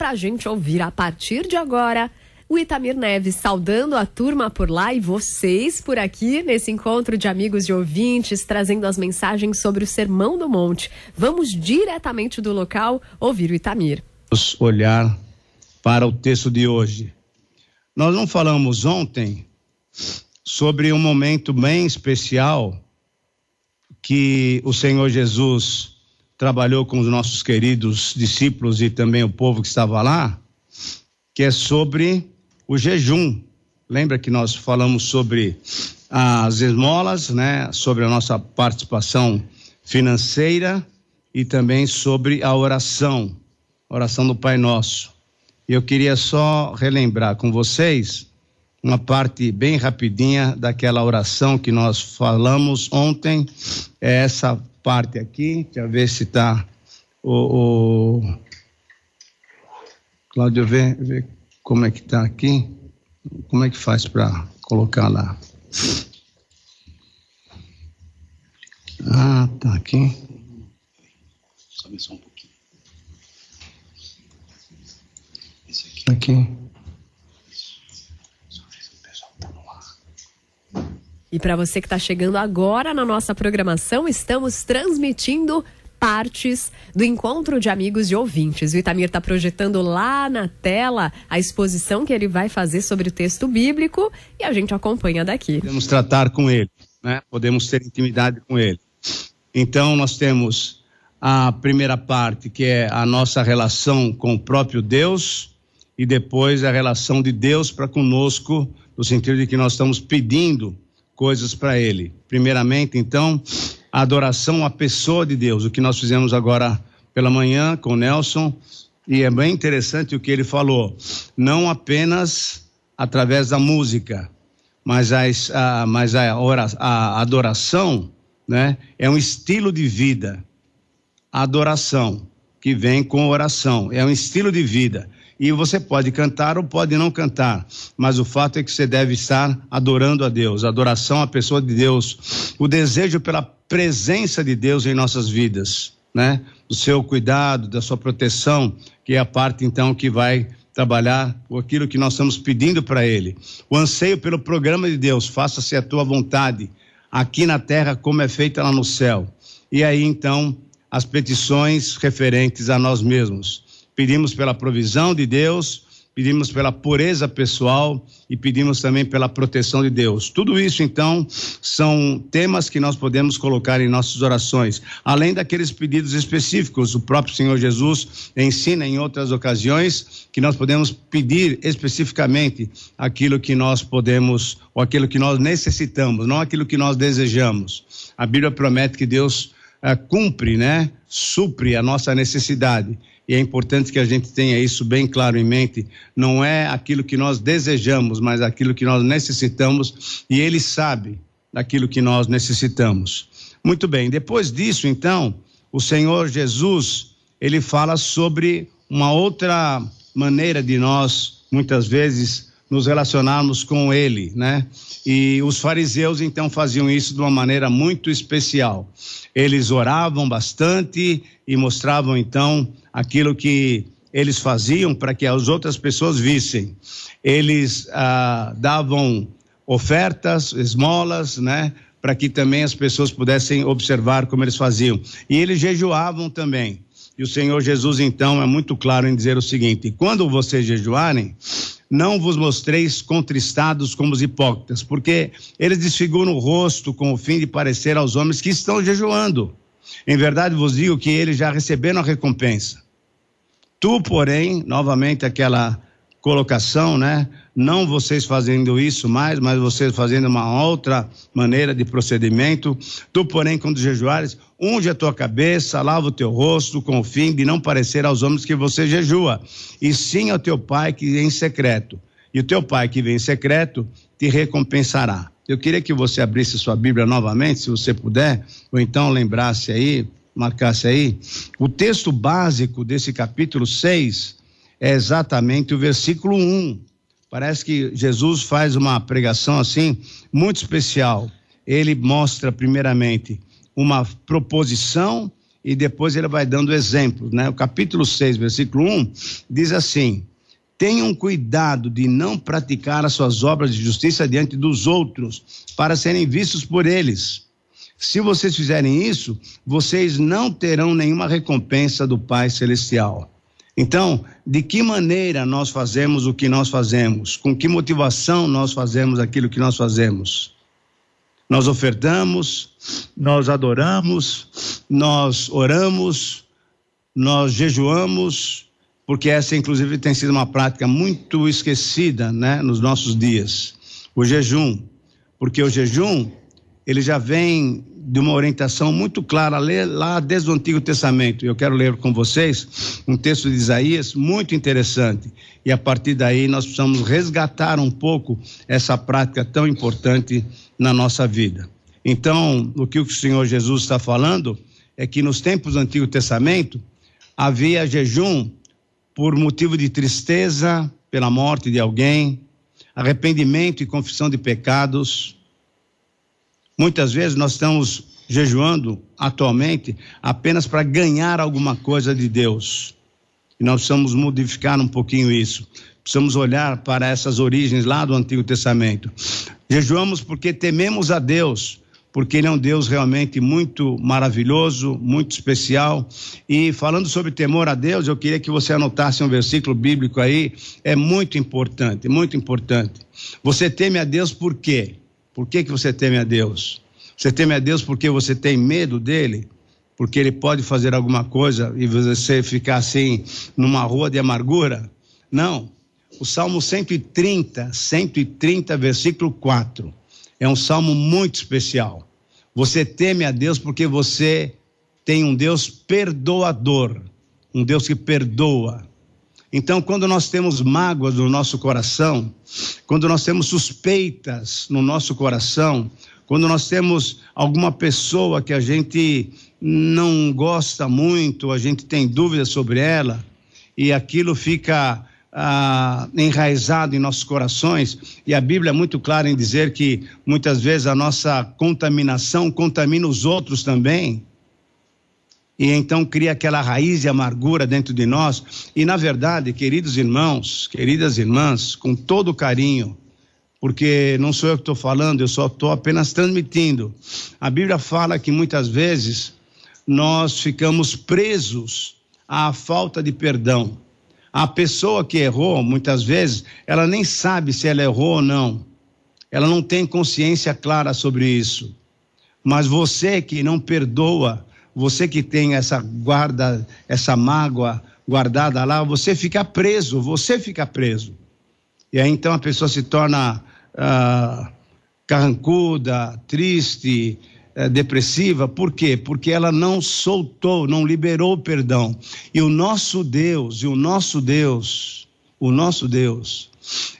para a gente ouvir a partir de agora o Itamir Neves saudando a turma por lá e vocês por aqui nesse encontro de amigos e ouvintes, trazendo as mensagens sobre o Sermão do Monte. Vamos diretamente do local ouvir o Itamir. Vamos olhar para o texto de hoje. Nós não falamos ontem sobre um momento bem especial que o Senhor Jesus trabalhou com os nossos queridos discípulos e também o povo que estava lá, que é sobre o jejum. Lembra que nós falamos sobre as esmolas, né? Sobre a nossa participação financeira e também sobre a oração, oração do Pai Nosso. Eu queria só relembrar com vocês uma parte bem rapidinha daquela oração que nós falamos ontem. É essa parte aqui, deixa eu ver se está o, o... Cláudio, vê, vê como é que está aqui? Como é que faz para colocar lá? Ah, tá aqui. Sobe só um pouquinho. Esse aqui. Aqui. E para você que está chegando agora na nossa programação, estamos transmitindo partes do encontro de amigos e ouvintes. O Itamir está projetando lá na tela a exposição que ele vai fazer sobre o texto bíblico e a gente acompanha daqui. Podemos tratar com ele, né? podemos ter intimidade com ele. Então, nós temos a primeira parte, que é a nossa relação com o próprio Deus, e depois a relação de Deus para conosco, no sentido de que nós estamos pedindo coisas para Ele. Primeiramente, então, a adoração à pessoa de Deus, o que nós fizemos agora pela manhã com Nelson, e é bem interessante o que ele falou, não apenas através da música, mas, as, a, mas a, a adoração né, é um estilo de vida. A adoração que vem com oração, é um estilo de vida. E você pode cantar ou pode não cantar, mas o fato é que você deve estar adorando a Deus, adoração à pessoa de Deus, o desejo pela presença de Deus em nossas vidas, né? Do seu cuidado, da sua proteção, que é a parte então que vai trabalhar aquilo que nós estamos pedindo para Ele. O anseio pelo programa de Deus, faça-se a tua vontade, aqui na terra como é feita lá no céu. E aí então as petições referentes a nós mesmos pedimos pela provisão de Deus, pedimos pela pureza pessoal e pedimos também pela proteção de Deus. Tudo isso, então, são temas que nós podemos colocar em nossas orações, além daqueles pedidos específicos. O próprio Senhor Jesus ensina em outras ocasiões que nós podemos pedir especificamente aquilo que nós podemos, ou aquilo que nós necessitamos, não aquilo que nós desejamos. A Bíblia promete que Deus uh, cumpre, né? Supre a nossa necessidade e é importante que a gente tenha isso bem claro em mente. Não é aquilo que nós desejamos, mas aquilo que nós necessitamos, e Ele sabe daquilo que nós necessitamos. Muito bem, depois disso, então, o Senhor Jesus, ele fala sobre uma outra maneira de nós, muitas vezes, nos relacionarmos com Ele, né? E os fariseus, então, faziam isso de uma maneira muito especial. Eles oravam bastante e mostravam, então, aquilo que eles faziam para que as outras pessoas vissem. Eles ah, davam ofertas, esmolas, né? Para que também as pessoas pudessem observar como eles faziam. E eles jejuavam também. E o Senhor Jesus, então, é muito claro em dizer o seguinte: quando vocês jejuarem, não vos mostreis contristados como os hipócritas, porque eles desfiguram o rosto com o fim de parecer aos homens que estão jejuando. Em verdade vos digo que eles já receberam a recompensa. Tu, porém, novamente aquela colocação, né? Não vocês fazendo isso mais, mas vocês fazendo uma outra maneira de procedimento. Tu, porém, quando jejuares, unge a tua cabeça, lava o teu rosto, com o fim de não parecer aos homens que você jejua, e sim ao teu pai que vem em secreto. E o teu pai que vem em secreto te recompensará. Eu queria que você abrisse sua Bíblia novamente, se você puder, ou então lembrasse aí, marcasse aí, o texto básico desse capítulo 6 é exatamente o versículo 1. Parece que Jesus faz uma pregação assim, muito especial. Ele mostra, primeiramente, uma proposição e depois ele vai dando exemplos, né? O capítulo 6, versículo 1 diz assim: Tenham cuidado de não praticar as suas obras de justiça diante dos outros, para serem vistos por eles. Se vocês fizerem isso, vocês não terão nenhuma recompensa do Pai Celestial. Então, de que maneira nós fazemos o que nós fazemos? Com que motivação nós fazemos aquilo que nós fazemos? Nós ofertamos, nós adoramos, nós oramos, nós jejuamos, porque essa, inclusive, tem sido uma prática muito esquecida né, nos nossos dias. O jejum. Porque o jejum, ele já vem de uma orientação muito clara lá desde o Antigo Testamento. Eu quero ler com vocês um texto de Isaías muito interessante. E a partir daí nós precisamos resgatar um pouco essa prática tão importante na nossa vida. Então, o que o Senhor Jesus está falando é que nos tempos do Antigo Testamento havia jejum por motivo de tristeza pela morte de alguém, arrependimento e confissão de pecados. Muitas vezes nós estamos jejuando atualmente apenas para ganhar alguma coisa de Deus. E nós precisamos modificar um pouquinho isso. Precisamos olhar para essas origens lá do Antigo Testamento. Jejuamos porque tememos a Deus porque ele é um Deus realmente muito maravilhoso, muito especial. E falando sobre temor a Deus, eu queria que você anotasse um versículo bíblico aí, é muito importante, muito importante. Você teme a Deus por quê? Por que, que você teme a Deus? Você teme a Deus porque você tem medo dele? Porque ele pode fazer alguma coisa e você ficar assim numa rua de amargura? Não. O Salmo 130, 130, versículo 4 é um salmo muito especial. Você teme a Deus porque você tem um Deus perdoador, um Deus que perdoa. Então, quando nós temos mágoas no nosso coração, quando nós temos suspeitas no nosso coração, quando nós temos alguma pessoa que a gente não gosta muito, a gente tem dúvidas sobre ela, e aquilo fica ah, enraizado em nossos corações, e a Bíblia é muito clara em dizer que muitas vezes a nossa contaminação contamina os outros também. E então cria aquela raiz de amargura dentro de nós. E na verdade, queridos irmãos, queridas irmãs, com todo carinho, porque não sou eu que estou falando, eu só estou apenas transmitindo. A Bíblia fala que muitas vezes nós ficamos presos à falta de perdão. A pessoa que errou, muitas vezes, ela nem sabe se ela errou ou não. Ela não tem consciência clara sobre isso. Mas você que não perdoa, você que tem essa guarda, essa mágoa guardada lá, você fica preso, você fica preso. E aí então a pessoa se torna ah, carrancuda, triste, depressiva, por quê? Porque ela não soltou, não liberou o perdão. E o nosso Deus, e o nosso Deus, o nosso Deus,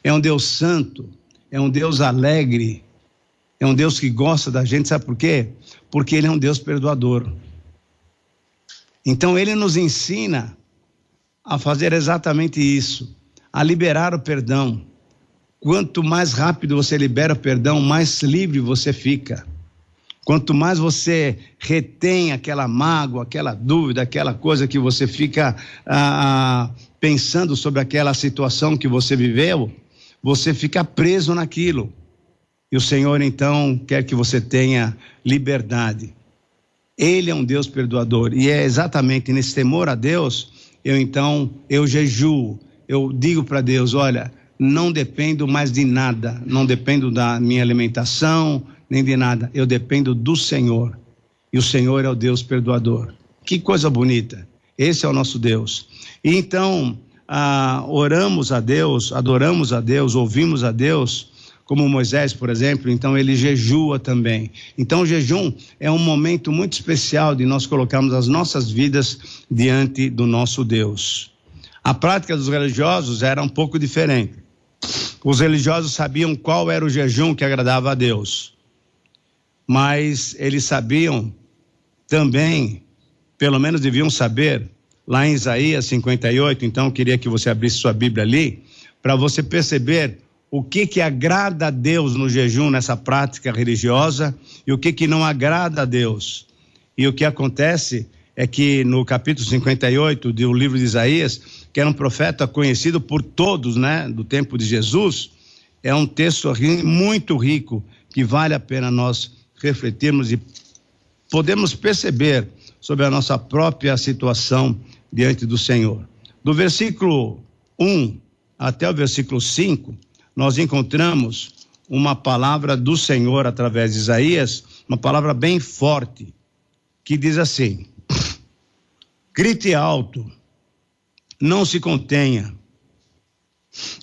é um Deus santo, é um Deus alegre, é um Deus que gosta da gente, sabe por quê? Porque Ele é um Deus perdoador. Então Ele nos ensina a fazer exatamente isso, a liberar o perdão. Quanto mais rápido você libera o perdão, mais livre você fica. Quanto mais você retém aquela mágoa, aquela dúvida, aquela coisa que você fica ah, ah, pensando sobre aquela situação que você viveu, você fica preso naquilo. E o Senhor então quer que você tenha liberdade. Ele é um Deus perdoador e é exatamente nesse temor a Deus eu então eu jejuo, eu digo para Deus, olha, não dependo mais de nada, não dependo da minha alimentação, nem de nada. Eu dependo do Senhor. E o Senhor é o Deus perdoador. Que coisa bonita. Esse é o nosso Deus. E então, ah, oramos a Deus, adoramos a Deus, ouvimos a Deus, como Moisés, por exemplo, então ele jejua também. Então, o jejum é um momento muito especial de nós colocarmos as nossas vidas diante do nosso Deus. A prática dos religiosos era um pouco diferente. Os religiosos sabiam qual era o jejum que agradava a Deus mas eles sabiam também, pelo menos deviam saber, lá em Isaías 58, então queria que você abrisse sua Bíblia ali, para você perceber o que que agrada a Deus no jejum, nessa prática religiosa, e o que que não agrada a Deus. E o que acontece é que no capítulo 58 do livro de Isaías, que era um profeta conhecido por todos, né, do tempo de Jesus, é um texto muito rico que vale a pena nós refletirmos e podemos perceber sobre a nossa própria situação diante do Senhor. Do versículo 1 até o versículo 5, nós encontramos uma palavra do Senhor através de Isaías, uma palavra bem forte, que diz assim: grite alto, não se contenha,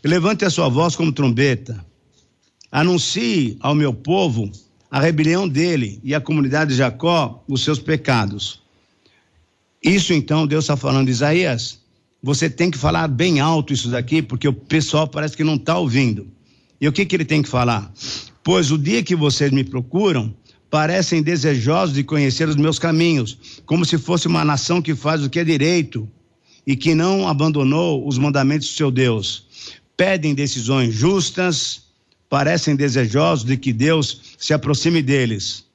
levante a sua voz como trombeta, anuncie ao meu povo a rebelião dele e a comunidade de Jacó os seus pecados. Isso então Deus está falando, Isaías, você tem que falar bem alto isso daqui, porque o pessoal parece que não está ouvindo. E o que, que ele tem que falar? Pois o dia que vocês me procuram, parecem desejosos de conhecer os meus caminhos, como se fosse uma nação que faz o que é direito e que não abandonou os mandamentos do seu Deus. Pedem decisões justas, parecem desejosos de que Deus se aproxime deles.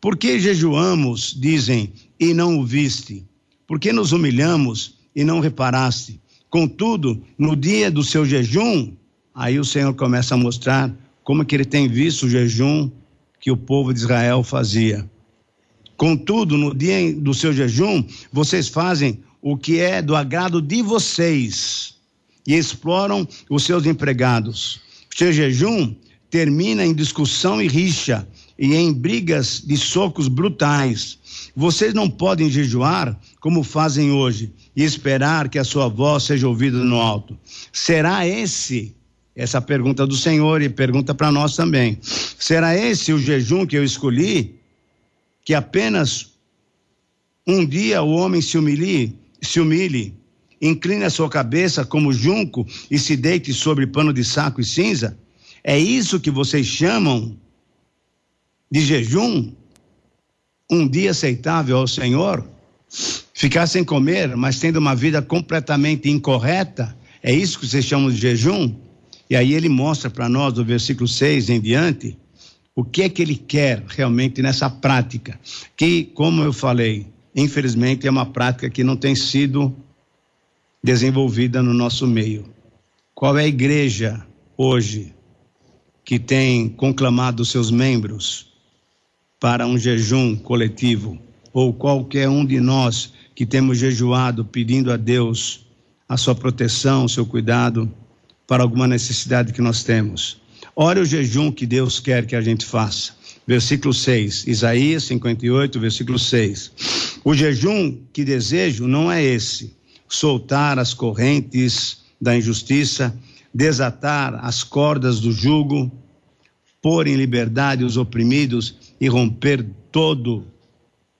Por que jejuamos, dizem, e não o viste? Por que nos humilhamos e não reparaste? Contudo, no dia do seu jejum, aí o Senhor começa a mostrar como que ele tem visto o jejum que o povo de Israel fazia. Contudo, no dia do seu jejum, vocês fazem o que é do agrado de vocês e exploram os seus empregados. Seu jejum termina em discussão e rixa e em brigas de socos brutais. Vocês não podem jejuar como fazem hoje e esperar que a sua voz seja ouvida no alto. Será esse essa pergunta do Senhor e pergunta para nós também. Será esse o jejum que eu escolhi? Que apenas um dia o homem se humilhe, se humilhe, incline a sua cabeça como junco e se deite sobre pano de saco e cinza? É isso que vocês chamam de jejum? Um dia aceitável ao Senhor? Ficar sem comer, mas tendo uma vida completamente incorreta? É isso que vocês chamam de jejum? E aí ele mostra para nós, do versículo 6 em diante, o que é que ele quer realmente nessa prática, que, como eu falei, infelizmente é uma prática que não tem sido desenvolvida no nosso meio. Qual é a igreja hoje que tem conclamado seus membros para um jejum coletivo? Ou qualquer um de nós que temos jejuado pedindo a Deus a sua proteção, o seu cuidado? para alguma necessidade que nós temos. Ore o jejum que Deus quer que a gente faça. Versículo 6, Isaías 58, versículo 6. O jejum que desejo não é esse: soltar as correntes da injustiça, desatar as cordas do jugo, pôr em liberdade os oprimidos e romper todo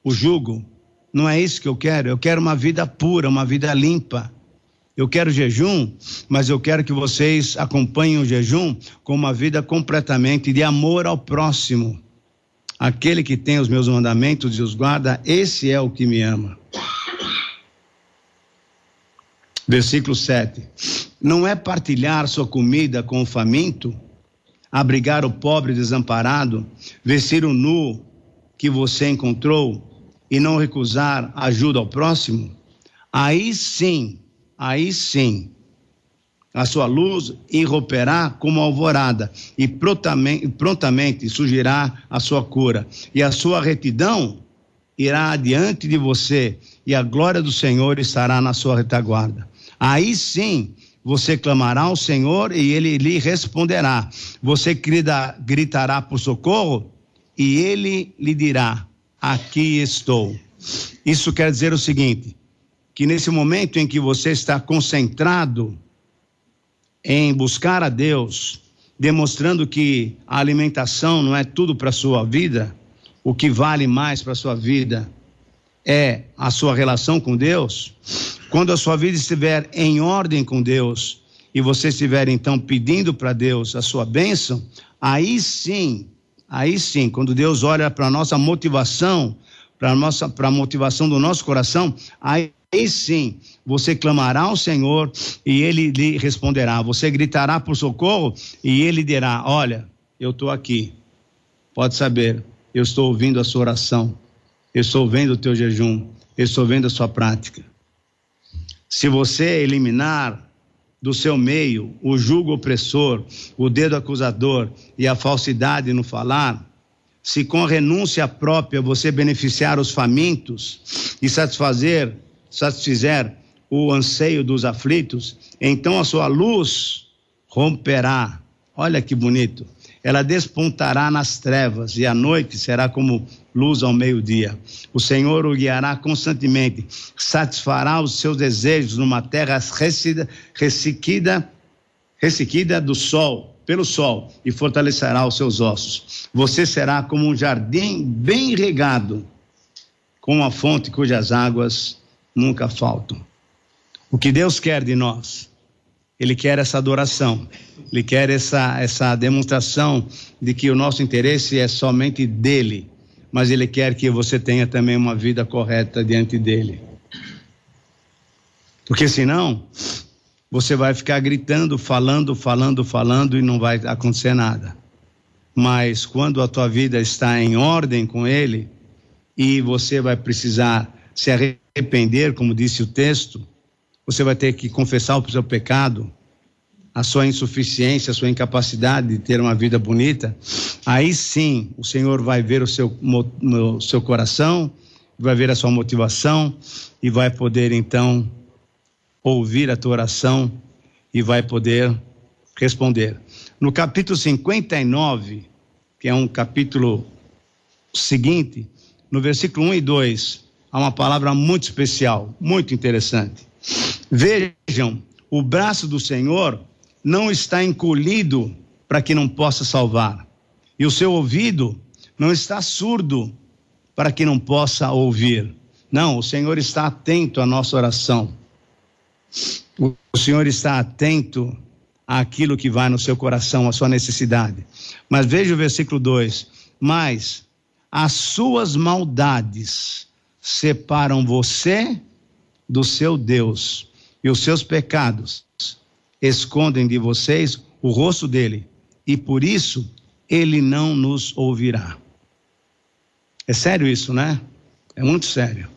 o jugo. Não é isso que eu quero. Eu quero uma vida pura, uma vida limpa. Eu quero jejum, mas eu quero que vocês acompanhem o jejum com uma vida completamente de amor ao próximo. Aquele que tem os meus mandamentos e os guarda, esse é o que me ama. Versículo 7. Não é partilhar sua comida com o faminto, abrigar o pobre desamparado, vestir o nu que você encontrou e não recusar ajuda ao próximo? Aí sim aí sim a sua luz irromperá como alvorada e prontamente, prontamente surgirá a sua cura e a sua retidão irá adiante de você e a glória do Senhor estará na sua retaguarda. Aí sim você clamará ao Senhor e ele lhe responderá. Você gritará por socorro e ele lhe dirá: Aqui estou. Isso quer dizer o seguinte: que nesse momento em que você está concentrado em buscar a Deus, demonstrando que a alimentação não é tudo para sua vida, o que vale mais para sua vida é a sua relação com Deus. Quando a sua vida estiver em ordem com Deus e você estiver então pedindo para Deus a sua bênção, aí sim, aí sim, quando Deus olha para a nossa motivação, para a nossa para a motivação do nosso coração, aí Aí sim, você clamará ao Senhor e ele lhe responderá. Você gritará por socorro e ele dirá: Olha, eu estou aqui. Pode saber, eu estou ouvindo a sua oração. Estou vendo o teu jejum. Estou vendo a sua prática. Se você eliminar do seu meio o jugo opressor, o dedo acusador e a falsidade no falar, se com renúncia própria você beneficiar os famintos e satisfazer, satisfizer o anseio dos aflitos, então a sua luz romperá. Olha que bonito. Ela despontará nas trevas e a noite será como luz ao meio-dia. O Senhor o guiará constantemente, satisfará os seus desejos numa terra ressequida, ressequida do sol, pelo sol, e fortalecerá os seus ossos. Você será como um jardim bem regado, com uma fonte cujas águas nunca faltam. O que Deus quer de nós? Ele quer essa adoração, ele quer essa, essa demonstração de que o nosso interesse é somente dele, mas ele quer que você tenha também uma vida correta diante dele. Porque senão, você vai ficar gritando, falando, falando, falando e não vai acontecer nada. Mas quando a tua vida está em ordem com ele e você vai precisar se arrepender, como disse o texto, você vai ter que confessar o seu pecado, a sua insuficiência, a sua incapacidade de ter uma vida bonita. Aí sim, o Senhor vai ver o seu, seu coração, vai ver a sua motivação e vai poder então ouvir a tua oração e vai poder responder. No capítulo 59, que é um capítulo seguinte, no versículo 1 e 2, há uma palavra muito especial, muito interessante. Vejam, o braço do Senhor não está encolhido para que não possa salvar, e o seu ouvido não está surdo para que não possa ouvir. Não, o Senhor está atento à nossa oração. O Senhor está atento àquilo que vai no seu coração, à sua necessidade. Mas veja o versículo 2: Mas as suas maldades separam você do seu Deus, e os seus pecados escondem de vocês o rosto dele, e por isso ele não nos ouvirá. É sério isso, né? É muito sério.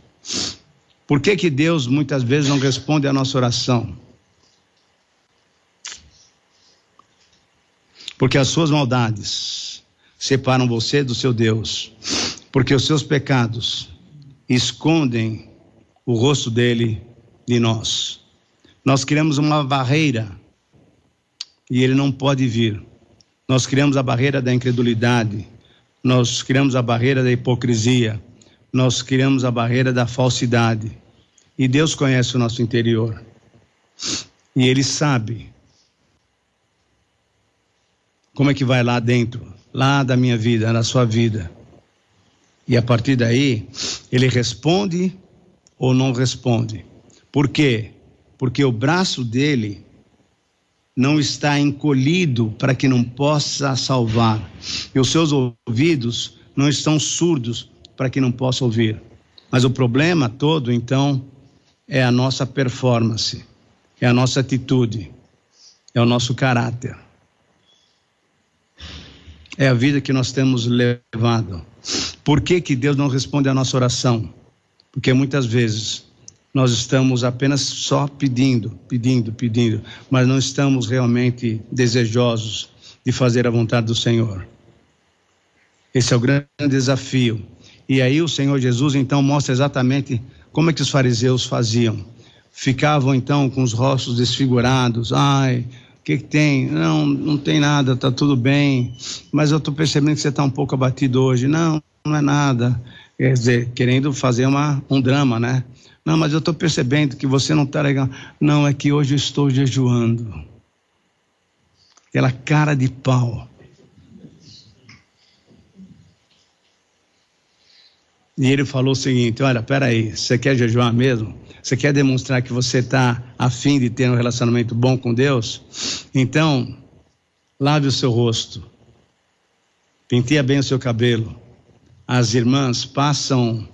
Por que, que Deus muitas vezes não responde à nossa oração? Porque as suas maldades separam você do seu Deus, porque os seus pecados escondem o rosto dele de nós. Nós criamos uma barreira e ele não pode vir. Nós criamos a barreira da incredulidade, nós criamos a barreira da hipocrisia, nós criamos a barreira da falsidade. E Deus conhece o nosso interior. E Ele sabe como é que vai lá dentro, lá da minha vida, na sua vida. E a partir daí, Ele responde ou não responde. Por quê? Porque o braço dele não está encolhido para que não possa salvar, e os seus ouvidos não estão surdos para que não possa ouvir. Mas o problema todo, então, é a nossa performance, é a nossa atitude, é o nosso caráter. É a vida que nós temos levado. Por que, que Deus não responde à nossa oração? Porque muitas vezes nós estamos apenas só pedindo, pedindo, pedindo, mas não estamos realmente desejosos de fazer a vontade do Senhor. Esse é o grande desafio. E aí o Senhor Jesus então mostra exatamente como é que os fariseus faziam. Ficavam então com os rostos desfigurados. Ai, o que, que, tem? Não, não tem nada, está tudo bem. Mas eu estou percebendo que você está um pouco abatido hoje. Não, não é nada quer dizer, querendo fazer uma, um drama, né? Não, mas eu estou percebendo que você não está legal. Não, é que hoje eu estou jejuando. Aquela cara de pau. E ele falou o seguinte: Olha, peraí, você quer jejuar mesmo? Você quer demonstrar que você está afim de ter um relacionamento bom com Deus? Então, lave o seu rosto, penteia bem o seu cabelo, as irmãs passam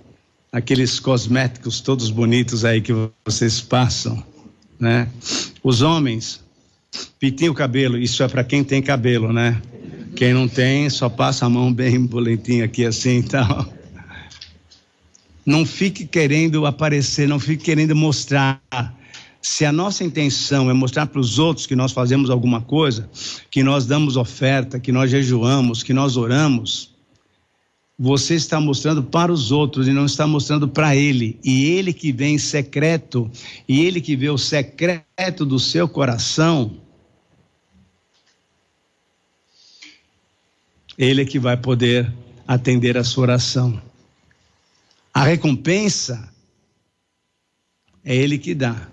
aqueles cosméticos todos bonitos aí que vocês passam, né? Os homens pintem o cabelo, isso é para quem tem cabelo, né? Quem não tem, só passa a mão bem boletinha aqui assim e tal. Não fique querendo aparecer, não fique querendo mostrar. Se a nossa intenção é mostrar para os outros que nós fazemos alguma coisa, que nós damos oferta, que nós jejuamos, que nós oramos, você está mostrando para os outros e não está mostrando para ele. E ele que vem em secreto, e ele que vê o secreto do seu coração, ele é que vai poder atender a sua oração. A recompensa é ele que dá.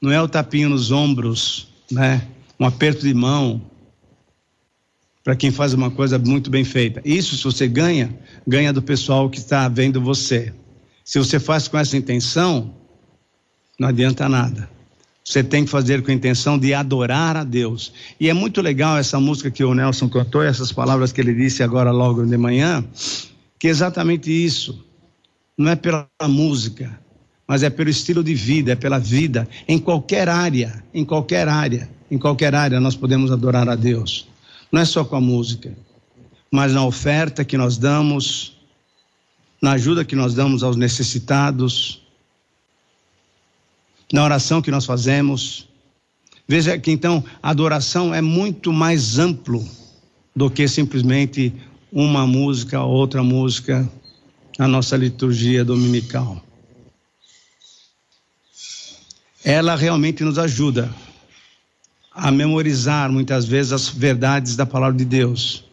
Não é o tapinho nos ombros, né? Um aperto de mão, para quem faz uma coisa muito bem feita. Isso, se você ganha, ganha do pessoal que está vendo você. Se você faz com essa intenção, não adianta nada. Você tem que fazer com a intenção de adorar a Deus. E é muito legal essa música que o Nelson cantou, essas palavras que ele disse agora logo de manhã, que é exatamente isso. Não é pela música, mas é pelo estilo de vida, é pela vida. Em qualquer área, em qualquer área, em qualquer área nós podemos adorar a Deus não é só com a música, mas na oferta que nós damos, na ajuda que nós damos aos necessitados, na oração que nós fazemos. Veja que então a adoração é muito mais amplo do que simplesmente uma música, outra música, na nossa liturgia dominical. Ela realmente nos ajuda a memorizar muitas vezes as verdades da palavra de Deus.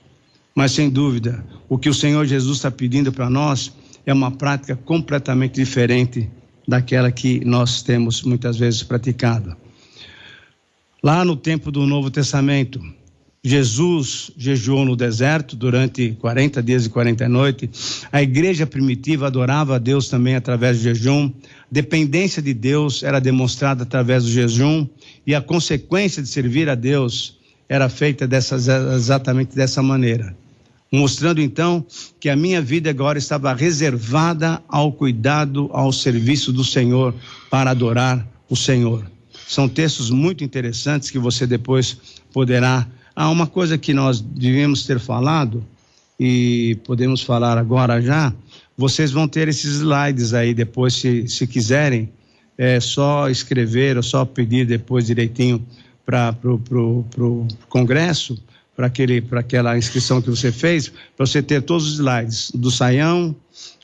Mas sem dúvida, o que o Senhor Jesus está pedindo para nós é uma prática completamente diferente daquela que nós temos muitas vezes praticado. Lá no tempo do Novo Testamento, Jesus jejuou no deserto durante 40 dias e 40 noites. A igreja primitiva adorava a Deus também através do jejum. Dependência de Deus era demonstrada através do jejum e a consequência de servir a Deus era feita dessas, exatamente dessa maneira. Mostrando então que a minha vida agora estava reservada ao cuidado, ao serviço do Senhor para adorar o Senhor. São textos muito interessantes que você depois poderá Há uma coisa que nós devíamos ter falado, e podemos falar agora já. Vocês vão ter esses slides aí depois, se, se quiserem. É só escrever ou só pedir depois direitinho para o Congresso, para aquela inscrição que você fez, para você ter todos os slides do Saião,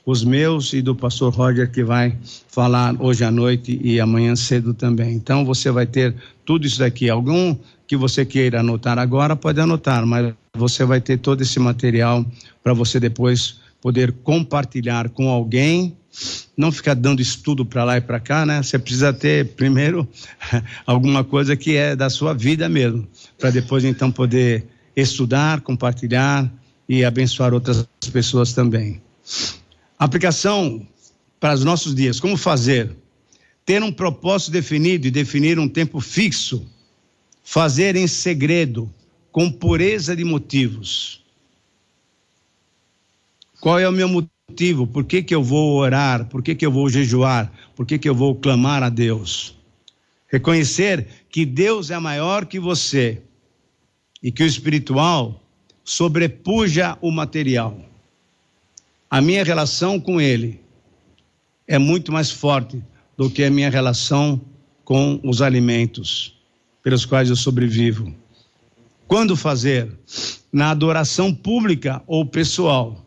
os meus e do pastor Roger, que vai falar hoje à noite e amanhã cedo também. Então você vai ter tudo isso daqui. Algum que você queira anotar agora, pode anotar, mas você vai ter todo esse material para você depois poder compartilhar com alguém. Não ficar dando estudo para lá e para cá, né? Você precisa ter primeiro alguma coisa que é da sua vida mesmo, para depois então poder estudar, compartilhar e abençoar outras pessoas também. Aplicação para os nossos dias: como fazer? Ter um propósito definido e definir um tempo fixo fazer em segredo, com pureza de motivos. Qual é o meu motivo? Por que, que eu vou orar? Por que, que eu vou jejuar? Por que, que eu vou clamar a Deus? Reconhecer que Deus é maior que você e que o espiritual sobrepuja o material. A minha relação com Ele é muito mais forte do que a minha relação com os alimentos pelos quais eu sobrevivo. Quando fazer? Na adoração pública ou pessoal.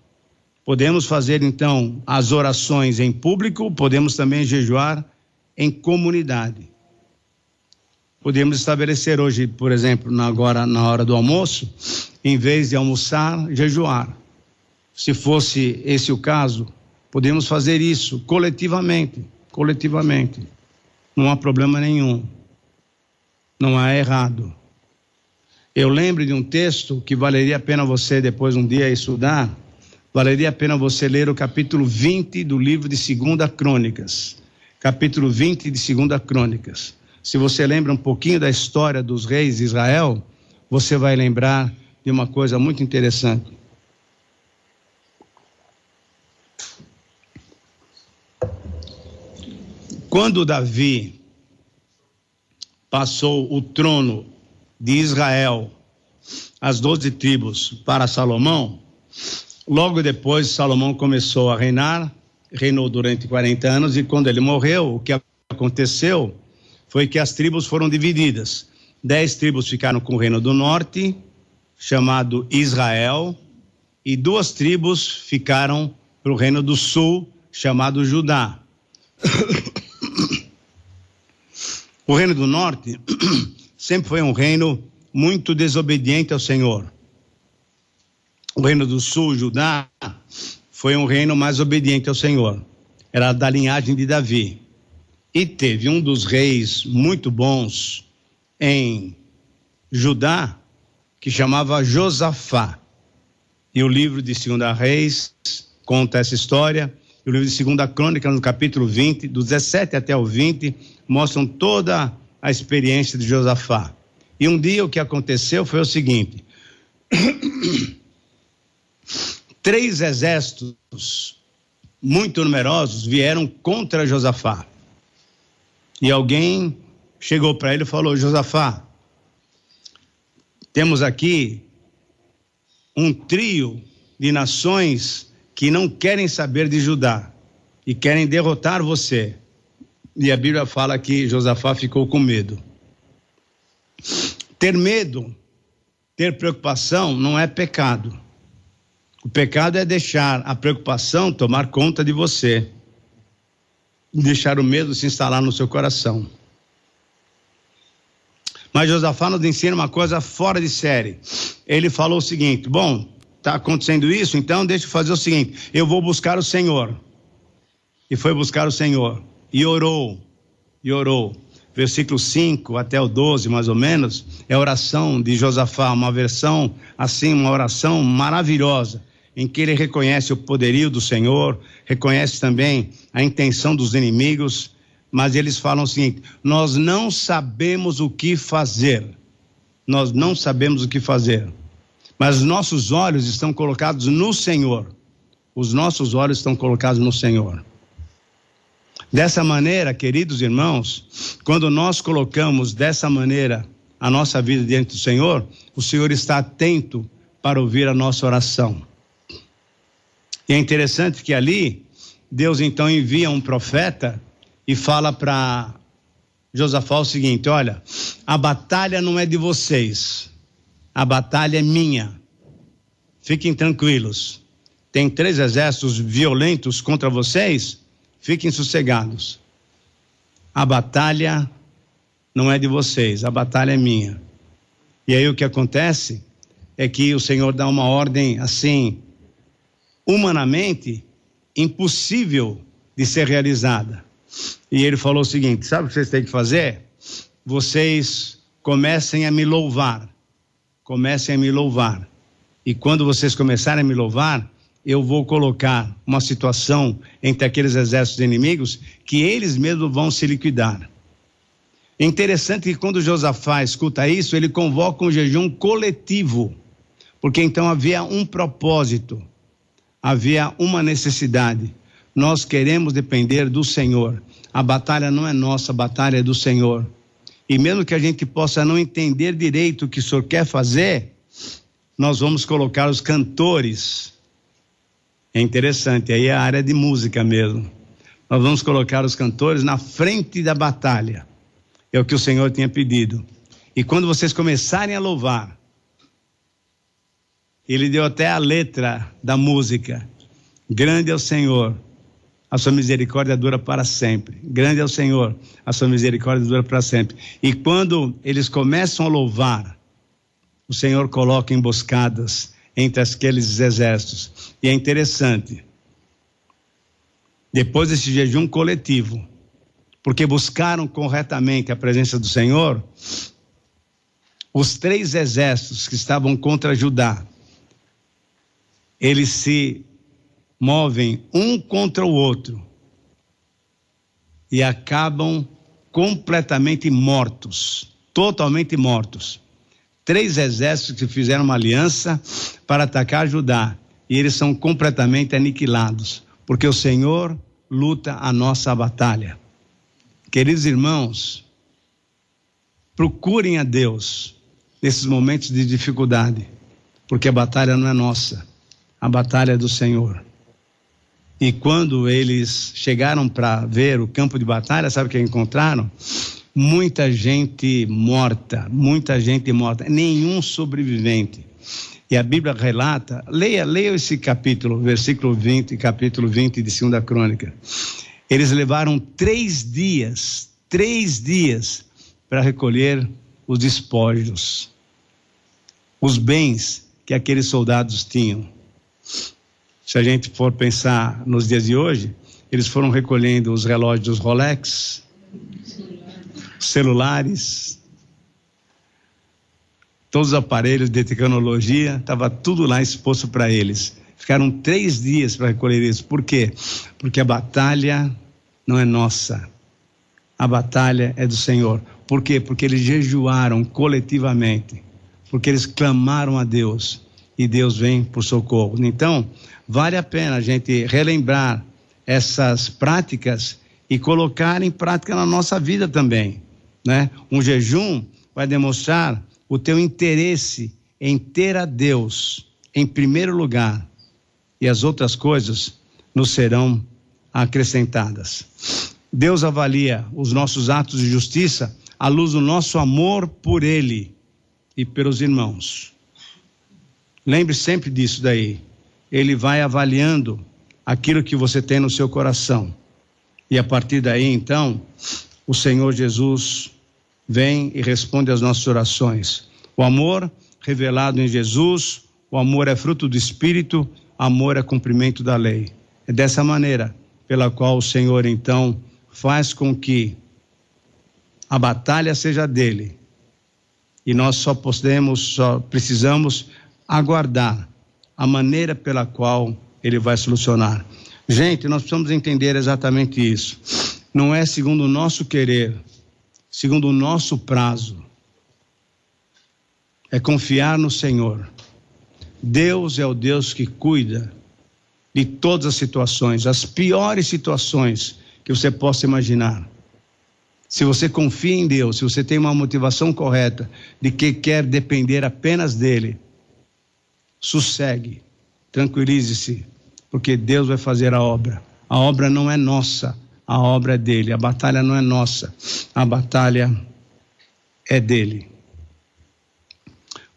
Podemos fazer então as orações em público, podemos também jejuar em comunidade. Podemos estabelecer hoje, por exemplo, agora na hora do almoço, em vez de almoçar, jejuar. Se fosse esse o caso, podemos fazer isso coletivamente, coletivamente. Não há problema nenhum não há errado. Eu lembro de um texto que valeria a pena você depois um dia estudar, valeria a pena você ler o capítulo 20 do livro de Segunda Crônicas. Capítulo 20 de Segunda Crônicas. Se você lembra um pouquinho da história dos reis de Israel, você vai lembrar de uma coisa muito interessante. Quando Davi passou o trono de Israel, as doze tribos, para Salomão, logo depois Salomão começou a reinar reinou durante 40 anos e quando ele morreu, o que aconteceu foi que as tribos foram divididas. Dez tribos ficaram com o reino do norte, chamado Israel, e duas tribos ficaram para o reino do sul, chamado Judá. o reino do norte sempre foi um reino muito desobediente ao Senhor. O reino do sul, Judá, foi um reino mais obediente ao Senhor. Era da linhagem de Davi. E teve um dos reis muito bons em Judá, que chamava Josafá. E o livro de Segunda Reis conta essa história. E o livro de Segunda Crônica, no capítulo 20, do 17 até o 20, mostram toda a experiência de Josafá. E um dia o que aconteceu foi o seguinte: três exércitos muito numerosos vieram contra Josafá. E alguém chegou para ele e falou: Josafá, temos aqui um trio de nações que não querem saber de Judá e querem derrotar você. E a Bíblia fala que Josafá ficou com medo. Ter medo, ter preocupação não é pecado. O pecado é deixar a preocupação tomar conta de você, deixar o medo se instalar no seu coração. Mas Josafá nos ensina uma coisa fora de série. Ele falou o seguinte: bom, está acontecendo isso, então deixa eu fazer o seguinte: eu vou buscar o Senhor. E foi buscar o Senhor. E orou. E orou. Versículo 5 até o 12, mais ou menos, é a oração de Josafá, uma versão assim, uma oração maravilhosa, em que ele reconhece o poderio do Senhor, reconhece também a intenção dos inimigos mas eles falam o seguinte: nós não sabemos o que fazer. Nós não sabemos o que fazer. Mas nossos olhos estão colocados no Senhor. Os nossos olhos estão colocados no Senhor. Dessa maneira, queridos irmãos, quando nós colocamos dessa maneira a nossa vida diante do Senhor, o Senhor está atento para ouvir a nossa oração. E é interessante que ali, Deus então envia um profeta e fala para Josafá o seguinte: olha, a batalha não é de vocês, a batalha é minha. Fiquem tranquilos. Tem três exércitos violentos contra vocês, fiquem sossegados. A batalha não é de vocês, a batalha é minha. E aí o que acontece é que o Senhor dá uma ordem assim, humanamente impossível de ser realizada. E ele falou o seguinte: sabe o que vocês têm que fazer? Vocês comecem a me louvar. Comecem a me louvar. E quando vocês começarem a me louvar, eu vou colocar uma situação entre aqueles exércitos inimigos que eles mesmos vão se liquidar. É interessante que quando Josafá escuta isso, ele convoca um jejum coletivo, porque então havia um propósito, havia uma necessidade. Nós queremos depender do Senhor. A batalha não é nossa, a batalha é do Senhor. E mesmo que a gente possa não entender direito o que o Senhor quer fazer, nós vamos colocar os cantores. É interessante, aí é a área de música mesmo. Nós vamos colocar os cantores na frente da batalha. É o que o Senhor tinha pedido. E quando vocês começarem a louvar, ele deu até a letra da música. Grande é o Senhor a sua misericórdia dura para sempre. Grande é o Senhor, a sua misericórdia dura para sempre. E quando eles começam a louvar, o Senhor coloca emboscadas entre aqueles exércitos. E é interessante. Depois desse jejum coletivo, porque buscaram corretamente a presença do Senhor, os três exércitos que estavam contra Judá, eles se movem um contra o outro e acabam completamente mortos, totalmente mortos. Três exércitos que fizeram uma aliança para atacar Judá e eles são completamente aniquilados, porque o Senhor luta a nossa batalha. Queridos irmãos, procurem a Deus nesses momentos de dificuldade, porque a batalha não é nossa, a batalha do Senhor. E quando eles chegaram para ver o campo de batalha, sabe o que encontraram? Muita gente morta, muita gente morta, nenhum sobrevivente. E a Bíblia relata, leia, leia esse capítulo, versículo 20, capítulo 20 de 2 Crônica. Eles levaram três dias, três dias, para recolher os despojos, os bens que aqueles soldados tinham. Se a gente for pensar nos dias de hoje, eles foram recolhendo os relógios Rolex, celulares, todos os aparelhos de tecnologia, estava tudo lá exposto para eles. Ficaram três dias para recolher isso. Por quê? Porque a batalha não é nossa. A batalha é do Senhor. Por quê? Porque eles jejuaram coletivamente. Porque eles clamaram a Deus. E Deus vem por socorro. Então, vale a pena a gente relembrar essas práticas e colocar em prática na nossa vida também, né? Um jejum vai demonstrar o teu interesse em ter a Deus em primeiro lugar e as outras coisas nos serão acrescentadas. Deus avalia os nossos atos de justiça à luz do nosso amor por Ele e pelos irmãos. Lembre sempre disso daí ele vai avaliando aquilo que você tem no seu coração. E a partir daí, então, o Senhor Jesus vem e responde às nossas orações. O amor revelado em Jesus, o amor é fruto do Espírito, amor é cumprimento da lei. É dessa maneira pela qual o Senhor, então, faz com que a batalha seja dele. E nós só podemos, só precisamos aguardar a maneira pela qual ele vai solucionar. Gente, nós precisamos entender exatamente isso. Não é segundo o nosso querer, segundo o nosso prazo. É confiar no Senhor. Deus é o Deus que cuida de todas as situações, as piores situações que você possa imaginar. Se você confia em Deus, se você tem uma motivação correta de que quer depender apenas dele, sossegue, tranquilize-se, porque Deus vai fazer a obra. A obra não é nossa, a obra é dele. A batalha não é nossa, a batalha é dele.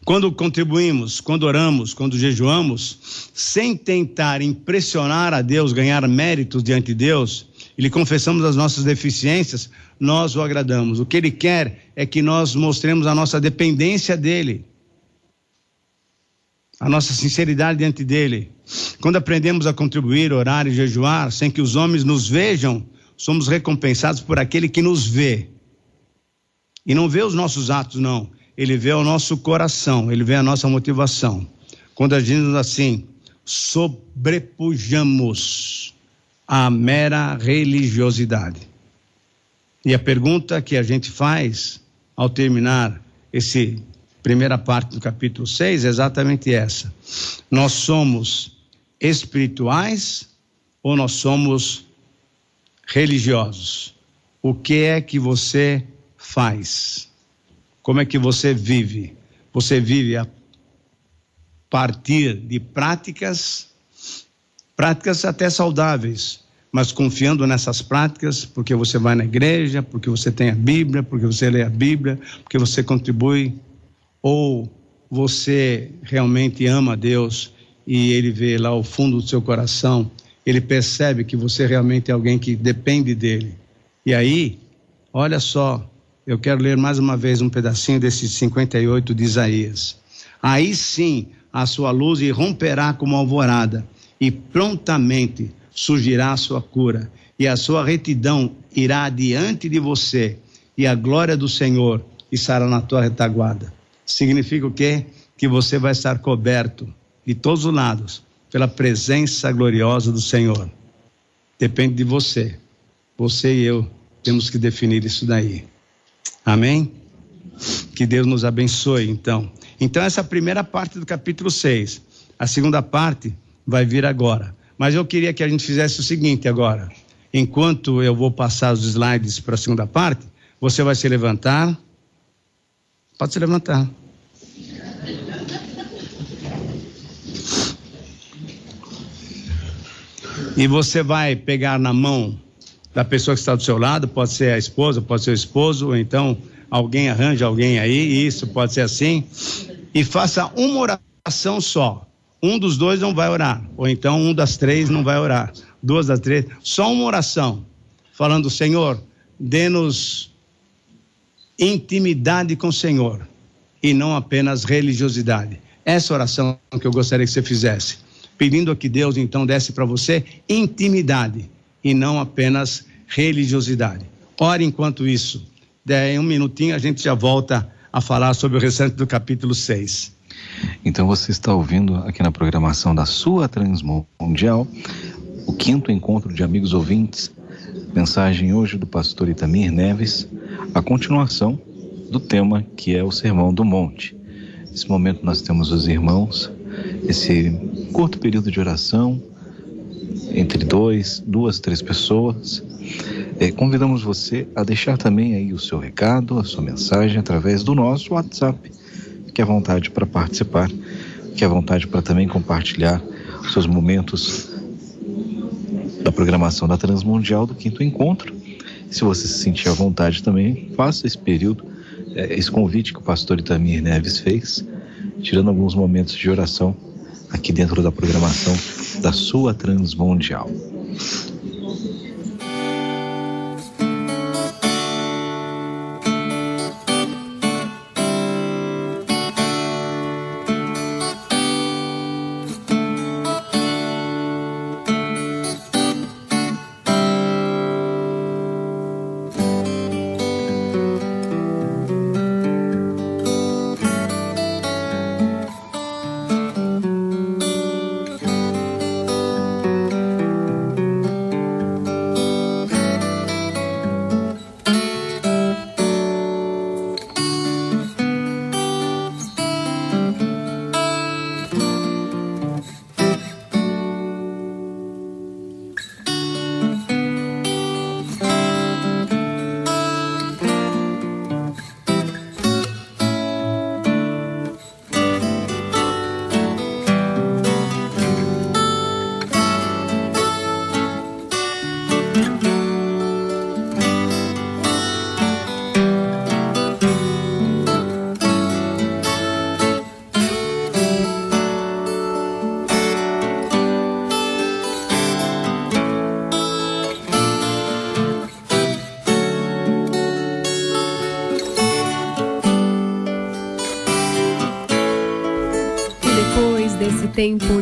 Quando contribuímos, quando oramos, quando jejuamos, sem tentar impressionar a Deus, ganhar méritos diante de Deus, e lhe confessamos as nossas deficiências, nós o agradamos. O que ele quer é que nós mostremos a nossa dependência dele a nossa sinceridade diante dele. Quando aprendemos a contribuir, orar e jejuar, sem que os homens nos vejam, somos recompensados por aquele que nos vê. E não vê os nossos atos, não. Ele vê o nosso coração, ele vê a nossa motivação. Quando agimos assim, sobrepujamos a mera religiosidade. E a pergunta que a gente faz ao terminar esse primeira parte do capítulo 6 é exatamente essa. Nós somos espirituais ou nós somos religiosos? O que é que você faz? Como é que você vive? Você vive a partir de práticas, práticas até saudáveis, mas confiando nessas práticas, porque você vai na igreja, porque você tem a Bíblia, porque você lê a Bíblia, porque você contribui ou você realmente ama Deus e ele vê lá o fundo do seu coração, ele percebe que você realmente é alguém que depende dele. E aí, olha só, eu quero ler mais uma vez um pedacinho desse 58 de Isaías. Aí sim a sua luz irromperá como alvorada, e prontamente surgirá a sua cura, e a sua retidão irá diante de você, e a glória do Senhor estará na tua retaguarda significa o quê? Que você vai estar coberto de todos os lados pela presença gloriosa do Senhor. Depende de você. Você e eu temos que definir isso daí. Amém? Que Deus nos abençoe, então. Então, essa é a primeira parte do capítulo 6. A segunda parte vai vir agora. Mas eu queria que a gente fizesse o seguinte agora. Enquanto eu vou passar os slides para a segunda parte, você vai se levantar Pode se levantar. E você vai pegar na mão da pessoa que está do seu lado, pode ser a esposa, pode ser o esposo, ou então alguém arranja alguém aí, isso pode ser assim, e faça uma oração só. Um dos dois não vai orar, ou então um das três não vai orar, duas das três, só uma oração, falando: Senhor, dê-nos intimidade com o Senhor e não apenas religiosidade. Essa oração que eu gostaria que você fizesse, pedindo a que Deus então desse para você intimidade e não apenas religiosidade. Ore enquanto isso. Daí um minutinho a gente já volta a falar sobre o restante do capítulo 6. Então você está ouvindo aqui na programação da sua Transmundial o quinto encontro de amigos ouvintes. Mensagem hoje do pastor Itamir Neves, a continuação do tema que é o Sermão do Monte. Nesse momento nós temos os irmãos, esse curto período de oração, entre dois, duas, três pessoas. É, convidamos você a deixar também aí o seu recado, a sua mensagem através do nosso WhatsApp. Fique à vontade para participar, fique à vontade para também compartilhar seus momentos da programação da Transmundial do Quinto Encontro. Se você se sentir à vontade também, faça esse período, é, esse convite que o pastor Itamir Neves fez, tirando alguns momentos de oração aqui dentro da programação da sua Transmundial.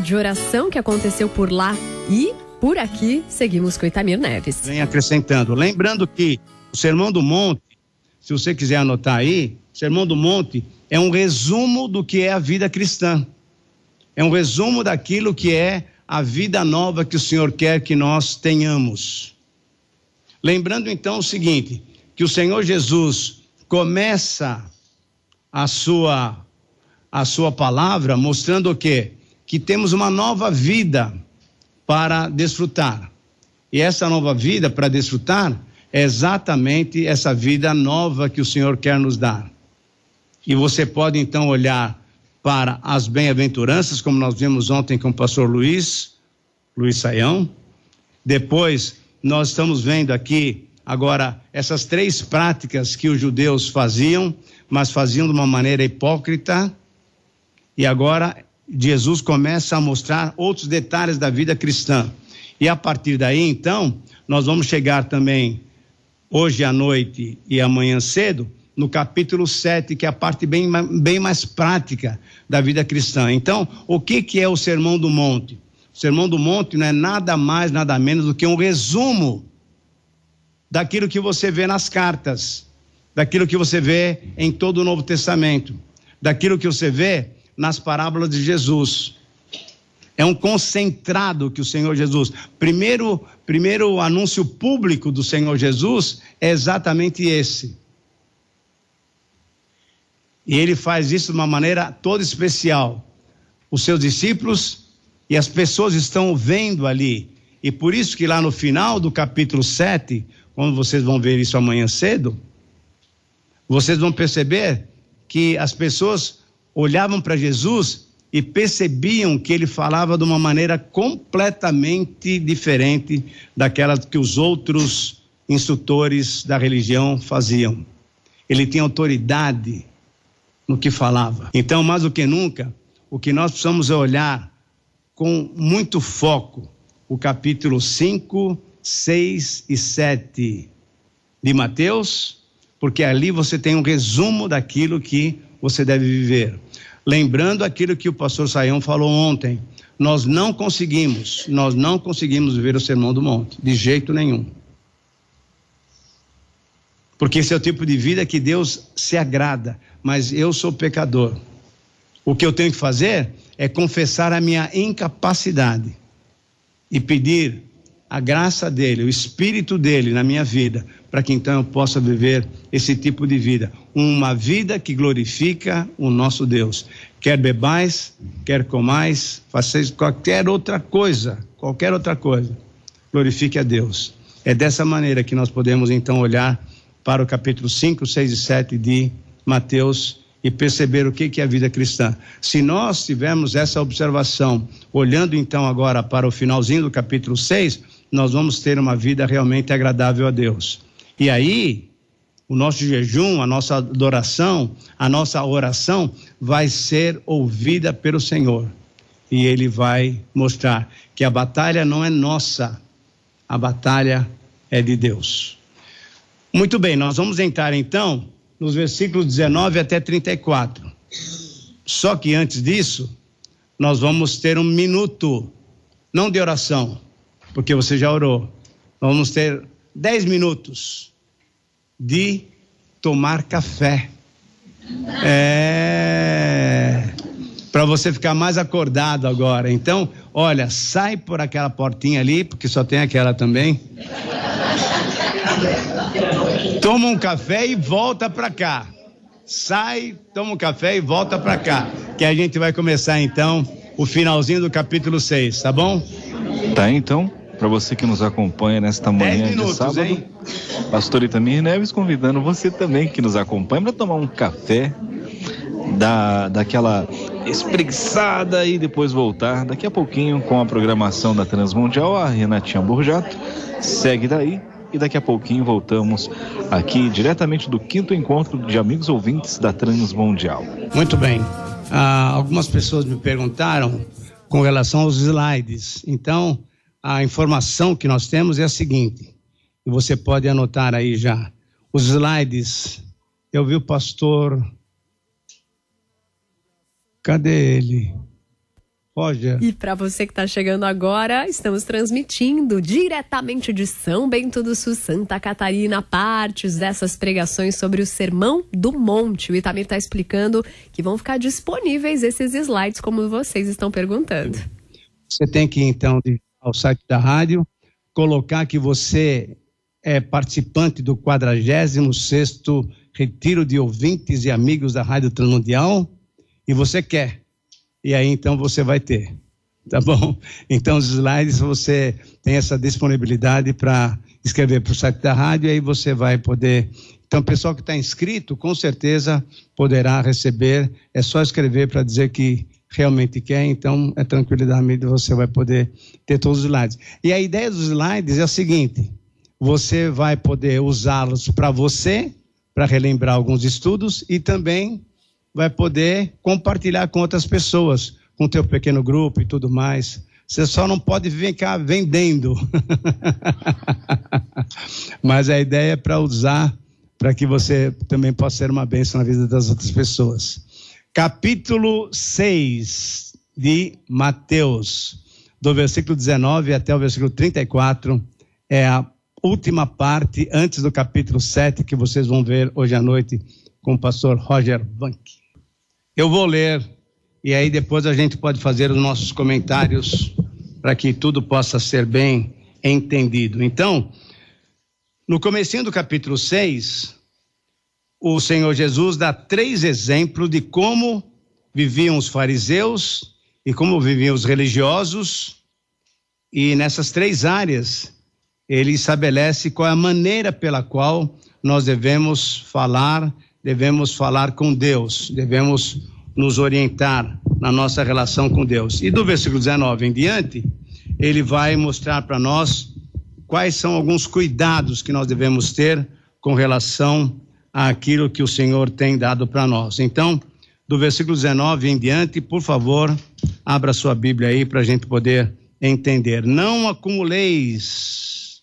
De oração que aconteceu por lá e por aqui seguimos com Itamir Neves. Vem acrescentando. Lembrando que o Sermão do Monte, se você quiser anotar aí, o Sermão do Monte é um resumo do que é a vida cristã. É um resumo daquilo que é a vida nova que o Senhor quer que nós tenhamos. Lembrando então o seguinte, que o Senhor Jesus começa a sua a sua palavra mostrando o quê? Que temos uma nova vida para desfrutar. E essa nova vida para desfrutar é exatamente essa vida nova que o Senhor quer nos dar. E você pode então olhar para as bem-aventuranças, como nós vimos ontem com o pastor Luiz, Luiz Saião. Depois, nós estamos vendo aqui agora essas três práticas que os judeus faziam, mas faziam de uma maneira hipócrita. E agora Jesus começa a mostrar outros detalhes da vida cristã. E a partir daí, então, nós vamos chegar também hoje à noite e amanhã cedo no capítulo 7, que é a parte bem, bem mais prática da vida cristã. Então, o que, que é o Sermão do Monte? O Sermão do Monte não é nada mais, nada menos do que um resumo daquilo que você vê nas cartas, daquilo que você vê em todo o Novo Testamento, daquilo que você vê nas parábolas de Jesus. É um concentrado que o Senhor Jesus. Primeiro, primeiro anúncio público do Senhor Jesus é exatamente esse. E ele faz isso de uma maneira toda especial. Os seus discípulos e as pessoas estão vendo ali. E por isso que lá no final do capítulo 7, quando vocês vão ver isso amanhã cedo, vocês vão perceber que as pessoas olhavam para Jesus e percebiam que ele falava de uma maneira completamente diferente daquela que os outros instrutores da religião faziam. Ele tinha autoridade no que falava. Então, mais do que nunca, o que nós precisamos é olhar com muito foco o capítulo 5, 6 e 7 de Mateus, porque ali você tem um resumo daquilo que você deve viver. Lembrando aquilo que o pastor Saião falou ontem, nós não conseguimos, nós não conseguimos ver o sermão do monte, de jeito nenhum. Porque esse é o tipo de vida que Deus se agrada, mas eu sou pecador. O que eu tenho que fazer é confessar a minha incapacidade e pedir a graça dele, o espírito dele na minha vida, para que então eu possa viver esse tipo de vida, uma vida que glorifica o nosso Deus. Quer bebais, quer comais, façais qualquer outra coisa, qualquer outra coisa, glorifique a Deus. É dessa maneira que nós podemos então olhar para o capítulo 5, 6 e 7 de Mateus e perceber o que é a vida cristã. Se nós tivermos essa observação, olhando então agora para o finalzinho do capítulo 6, nós vamos ter uma vida realmente agradável a Deus. E aí, o nosso jejum, a nossa adoração, a nossa oração vai ser ouvida pelo Senhor. E Ele vai mostrar que a batalha não é nossa, a batalha é de Deus. Muito bem, nós vamos entrar então nos versículos 19 até 34. Só que antes disso, nós vamos ter um minuto, não de oração, porque você já orou. Vamos ter dez minutos de tomar café. É. Para você ficar mais acordado agora. Então, olha, sai por aquela portinha ali, porque só tem aquela também. Toma um café e volta para cá. Sai, toma um café e volta para cá. Que a gente vai começar então o finalzinho do capítulo 6, tá bom? Tá, então para você que nos acompanha nesta manhã minutos, de sábado. Hein? Pastor Itamir Neves convidando você também que nos acompanha para tomar um café, da, daquela espreguiçada e depois voltar daqui a pouquinho com a programação da Transmundial. A Renatinha Borjato segue daí e daqui a pouquinho voltamos aqui diretamente do quinto encontro de amigos ouvintes da Transmundial. Muito bem. Ah, algumas pessoas me perguntaram com relação aos slides. Então, a informação que nós temos é a seguinte, e você pode anotar aí já. Os slides, eu vi o pastor. Cadê ele? Roger. E para você que está chegando agora, estamos transmitindo diretamente de São Bento do Sul, Santa Catarina, partes dessas pregações sobre o Sermão do Monte. O Itamir está explicando que vão ficar disponíveis esses slides, como vocês estão perguntando. Você tem que, então, ao site da rádio, colocar que você é participante do 46º Retiro de Ouvintes e Amigos da Rádio Transmundial e você quer. E aí então você vai ter. Tá bom? Então os slides você tem essa disponibilidade para escrever para o site da rádio e aí você vai poder. Então, o pessoal que está inscrito, com certeza poderá receber. É só escrever para dizer que realmente quer, então é tranquilidade, você vai poder ter todos os slides. E a ideia dos slides é a seguinte: você vai poder usá-los para você, para relembrar alguns estudos, e também vai poder compartilhar com outras pessoas, com teu pequeno grupo e tudo mais. Você só não pode ficar vendendo. Mas a ideia é para usar, para que você também possa ser uma bênção na vida das outras pessoas capítulo 6 de Mateus, do versículo 19 até o versículo 34, é a última parte antes do capítulo 7 que vocês vão ver hoje à noite com o pastor Roger Vank. Eu vou ler e aí depois a gente pode fazer os nossos comentários para que tudo possa ser bem entendido. Então, no comecinho do capítulo 6, o Senhor Jesus dá três exemplos de como viviam os fariseus e como viviam os religiosos, e nessas três áreas ele estabelece qual é a maneira pela qual nós devemos falar, devemos falar com Deus, devemos nos orientar na nossa relação com Deus. E do versículo 19 em diante, ele vai mostrar para nós quais são alguns cuidados que nós devemos ter com relação àquilo que o Senhor tem dado para nós. Então, do versículo 19 em diante, por favor, abra sua Bíblia aí para a gente poder entender. Não acumuleis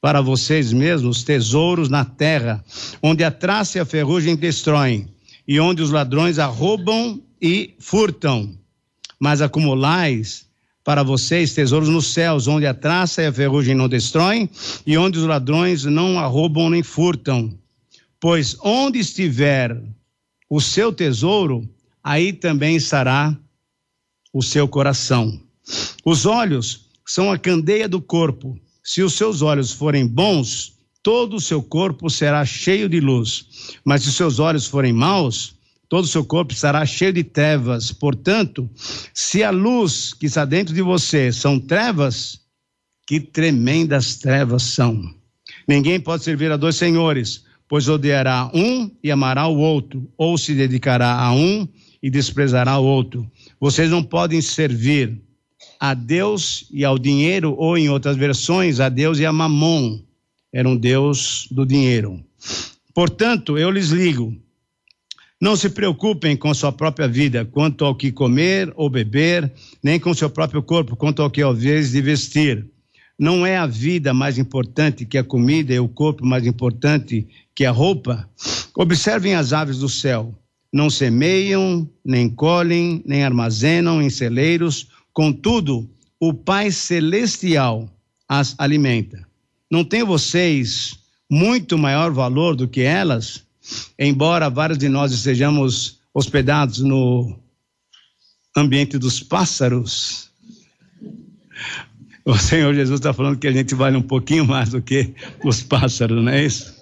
para vocês mesmos tesouros na terra, onde a traça e a ferrugem destroem, e onde os ladrões arrombam e furtam. Mas acumulais para vocês tesouros nos céus, onde a traça e a ferrugem não destroem, e onde os ladrões não arrombam nem furtam. Pois onde estiver o seu tesouro, aí também estará o seu coração. Os olhos são a candeia do corpo. Se os seus olhos forem bons, todo o seu corpo será cheio de luz. Mas se os seus olhos forem maus, todo o seu corpo estará cheio de trevas. Portanto, se a luz que está dentro de você são trevas, que tremendas trevas são. Ninguém pode servir a dois senhores, pois odiará um e amará o outro, ou se dedicará a um e desprezará o outro. Vocês não podem servir a Deus e ao dinheiro, ou em outras versões, a Deus e a Mamon. Era um Deus do dinheiro. Portanto, eu lhes ligo: não se preocupem com sua própria vida, quanto ao que comer ou beber, nem com seu próprio corpo, quanto ao que vez de vestir. Não é a vida mais importante que a comida e o corpo mais importante que a roupa? Observem as aves do céu. Não semeiam, nem colhem, nem armazenam em celeiros, Contudo, o Pai Celestial as alimenta. Não tem vocês muito maior valor do que elas? Embora vários de nós estejamos hospedados no ambiente dos pássaros, o Senhor Jesus está falando que a gente vale um pouquinho mais do que os pássaros, não é isso?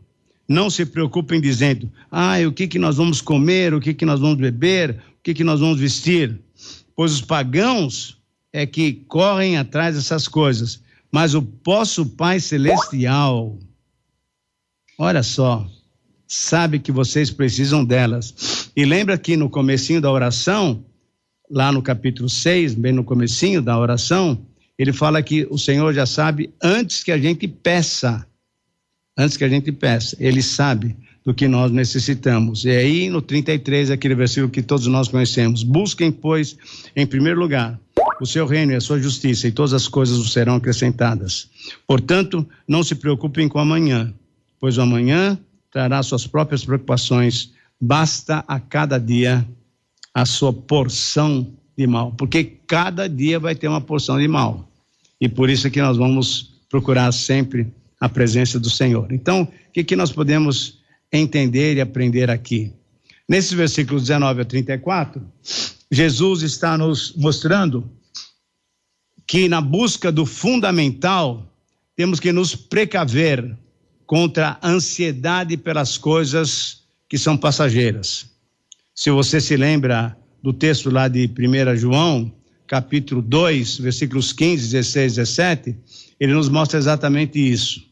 não se preocupem dizendo: ah, o que, que nós vamos comer, o que, que nós vamos beber, o que, que nós vamos vestir pois os pagãos é que correm atrás dessas coisas, mas o vosso Pai Celestial, olha só, sabe que vocês precisam delas. E lembra que no comecinho da oração, lá no capítulo 6, bem no comecinho da oração, ele fala que o Senhor já sabe antes que a gente peça. Antes que a gente peça, ele sabe do que nós necessitamos. E aí, no 33, aquele versículo que todos nós conhecemos: Busquem, pois, em primeiro lugar, o seu reino e a sua justiça, e todas as coisas vos serão acrescentadas. Portanto, não se preocupem com amanhã, pois o amanhã trará suas próprias preocupações. Basta a cada dia a sua porção de mal, porque cada dia vai ter uma porção de mal. E por isso é que nós vamos procurar sempre a presença do Senhor. Então, o que, que nós podemos entender e aprender aqui. Nesses versículos 19 a 34, Jesus está nos mostrando que na busca do fundamental temos que nos precaver contra a ansiedade pelas coisas que são passageiras. Se você se lembra do texto lá de 1 João, capítulo 2, versículos 15, 16, 17, ele nos mostra exatamente isso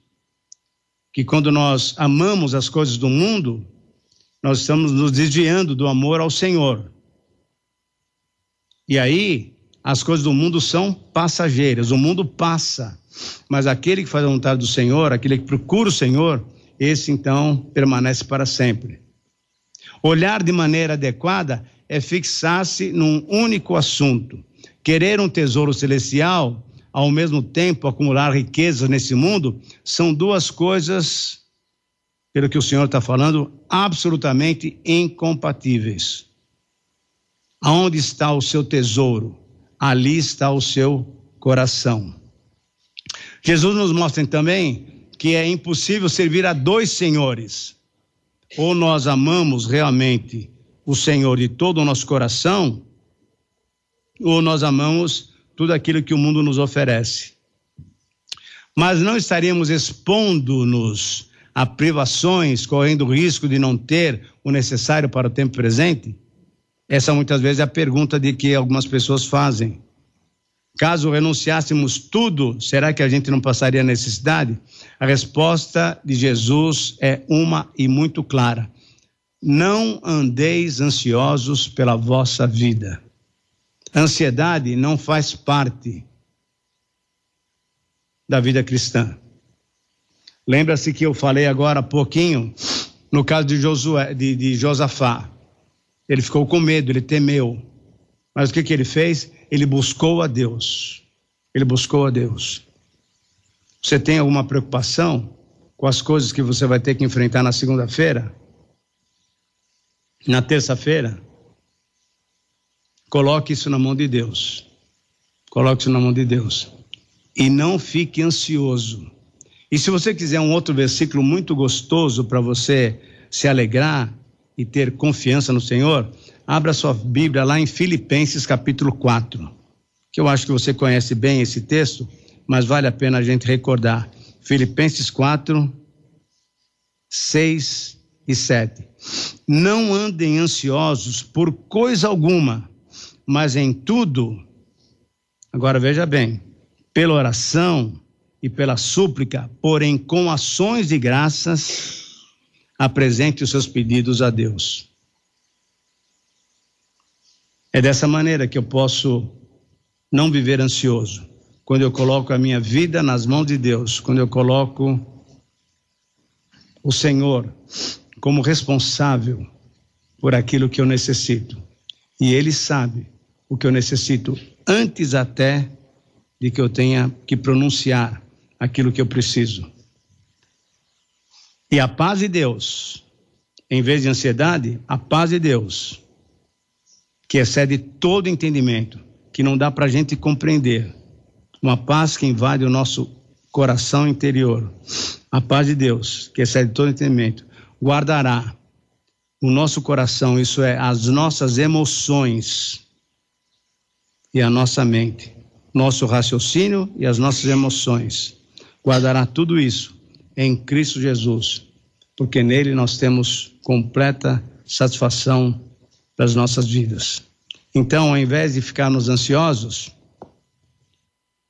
que quando nós amamos as coisas do mundo, nós estamos nos desviando do amor ao Senhor. E aí, as coisas do mundo são passageiras, o mundo passa, mas aquele que faz a vontade do Senhor, aquele que procura o Senhor, esse então permanece para sempre. Olhar de maneira adequada é fixar-se num único assunto. Querer um tesouro celestial ao mesmo tempo acumular riquezas nesse mundo, são duas coisas, pelo que o Senhor está falando, absolutamente incompatíveis. Aonde está o seu tesouro? Ali está o seu coração. Jesus nos mostra também que é impossível servir a dois senhores. Ou nós amamos realmente o Senhor de todo o nosso coração, ou nós amamos tudo aquilo que o mundo nos oferece. Mas não estaríamos expondo-nos a privações, correndo o risco de não ter o necessário para o tempo presente? Essa muitas vezes é a pergunta de que algumas pessoas fazem. Caso renunciássemos tudo, será que a gente não passaria necessidade? A resposta de Jesus é uma e muito clara: Não andeis ansiosos pela vossa vida. Ansiedade não faz parte da vida cristã. Lembra-se que eu falei agora há pouquinho no caso de, Josué, de, de Josafá. Ele ficou com medo, ele temeu. Mas o que, que ele fez? Ele buscou a Deus. Ele buscou a Deus. Você tem alguma preocupação com as coisas que você vai ter que enfrentar na segunda-feira? Na terça-feira? Coloque isso na mão de Deus. Coloque isso na mão de Deus. E não fique ansioso. E se você quiser um outro versículo muito gostoso para você se alegrar e ter confiança no Senhor, abra sua Bíblia lá em Filipenses capítulo 4, que eu acho que você conhece bem esse texto, mas vale a pena a gente recordar. Filipenses 4, 6 e 7. Não andem ansiosos por coisa alguma, mas em tudo, agora veja bem, pela oração e pela súplica, porém com ações de graças, apresente os seus pedidos a Deus. É dessa maneira que eu posso não viver ansioso. Quando eu coloco a minha vida nas mãos de Deus, quando eu coloco o Senhor como responsável por aquilo que eu necessito. E Ele sabe o que eu necessito antes até de que eu tenha que pronunciar aquilo que eu preciso. E a paz de Deus, em vez de ansiedade, a paz de Deus, que excede todo entendimento, que não dá para a gente compreender, uma paz que invade o nosso coração interior, a paz de Deus, que excede todo entendimento, guardará o nosso coração, isso é, as nossas emoções e a nossa mente, nosso raciocínio e as nossas emoções. Guardará tudo isso em Cristo Jesus, porque nele nós temos completa satisfação das nossas vidas. Então, ao invés de ficarmos ansiosos,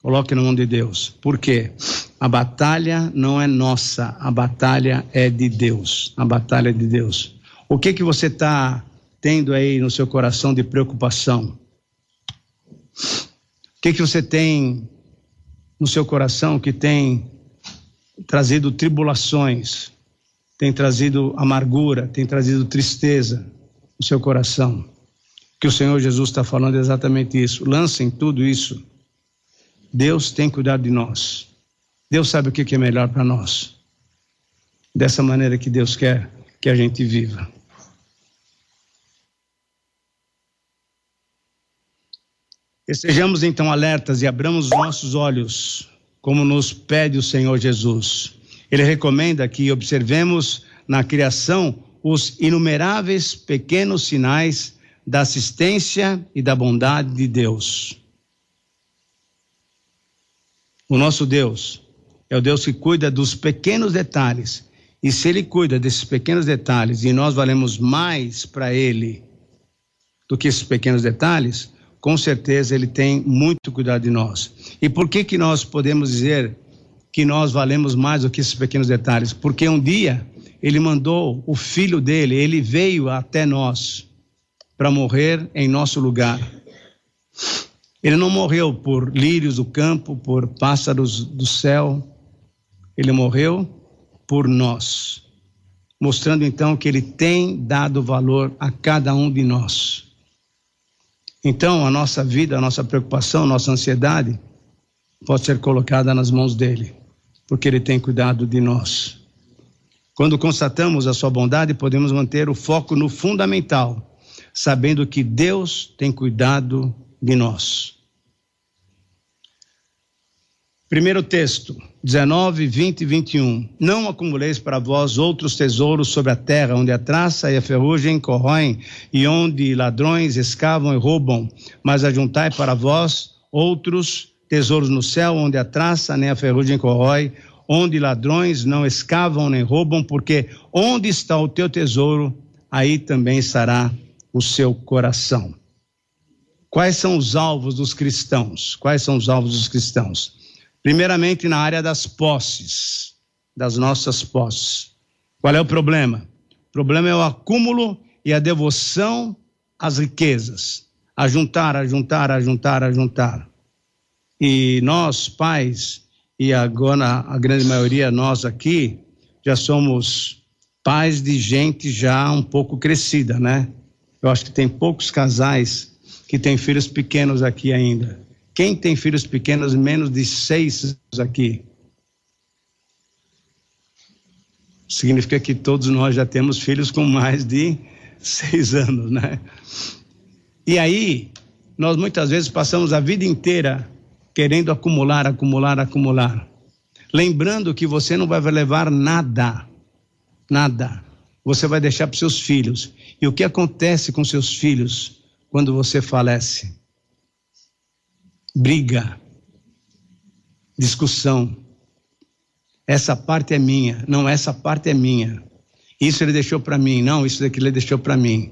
coloque na mão de Deus. Por quê? A batalha não é nossa, a batalha é de Deus. A batalha é de Deus. O que que você está tendo aí no seu coração de preocupação? O que, que você tem no seu coração que tem trazido tribulações, tem trazido amargura, tem trazido tristeza no seu coração? Que o Senhor Jesus está falando exatamente isso. Lancem tudo isso. Deus tem cuidado de nós. Deus sabe o que é melhor para nós. Dessa maneira que Deus quer que a gente viva. Estejamos então alertas e abramos os nossos olhos, como nos pede o Senhor Jesus. Ele recomenda que observemos na criação os inumeráveis pequenos sinais da assistência e da bondade de Deus. O nosso Deus é o Deus que cuida dos pequenos detalhes. E se Ele cuida desses pequenos detalhes e nós valemos mais para Ele do que esses pequenos detalhes, com certeza ele tem muito cuidado de nós. E por que que nós podemos dizer que nós valemos mais do que esses pequenos detalhes? Porque um dia ele mandou o filho dele, ele veio até nós para morrer em nosso lugar. Ele não morreu por lírios do campo, por pássaros do céu. Ele morreu por nós, mostrando então que ele tem dado valor a cada um de nós. Então, a nossa vida, a nossa preocupação, a nossa ansiedade pode ser colocada nas mãos dele, porque ele tem cuidado de nós. Quando constatamos a sua bondade, podemos manter o foco no fundamental, sabendo que Deus tem cuidado de nós. Primeiro texto, 19, 20 e 21. Não acumuleis para vós outros tesouros sobre a terra, onde a traça e a ferrugem corroem, e onde ladrões escavam e roubam, mas ajuntai para vós outros tesouros no céu, onde a traça nem a ferrugem corrói, onde ladrões não escavam nem roubam, porque onde está o teu tesouro, aí também estará o seu coração. Quais são os alvos dos cristãos? Quais são os alvos dos cristãos? Primeiramente, na área das posses, das nossas posses. Qual é o problema? O problema é o acúmulo e a devoção às riquezas. A juntar, a juntar, a juntar, a juntar. E nós, pais, e agora a grande maioria nós aqui, já somos pais de gente já um pouco crescida, né? Eu acho que tem poucos casais que têm filhos pequenos aqui ainda. Quem tem filhos pequenos, menos de seis aqui? Significa que todos nós já temos filhos com mais de seis anos, né? E aí, nós muitas vezes passamos a vida inteira querendo acumular, acumular, acumular. Lembrando que você não vai levar nada, nada. Você vai deixar para seus filhos. E o que acontece com seus filhos quando você falece? Briga, discussão. Essa parte é minha, não, essa parte é minha. Isso ele deixou para mim, não, isso daqui ele deixou para mim.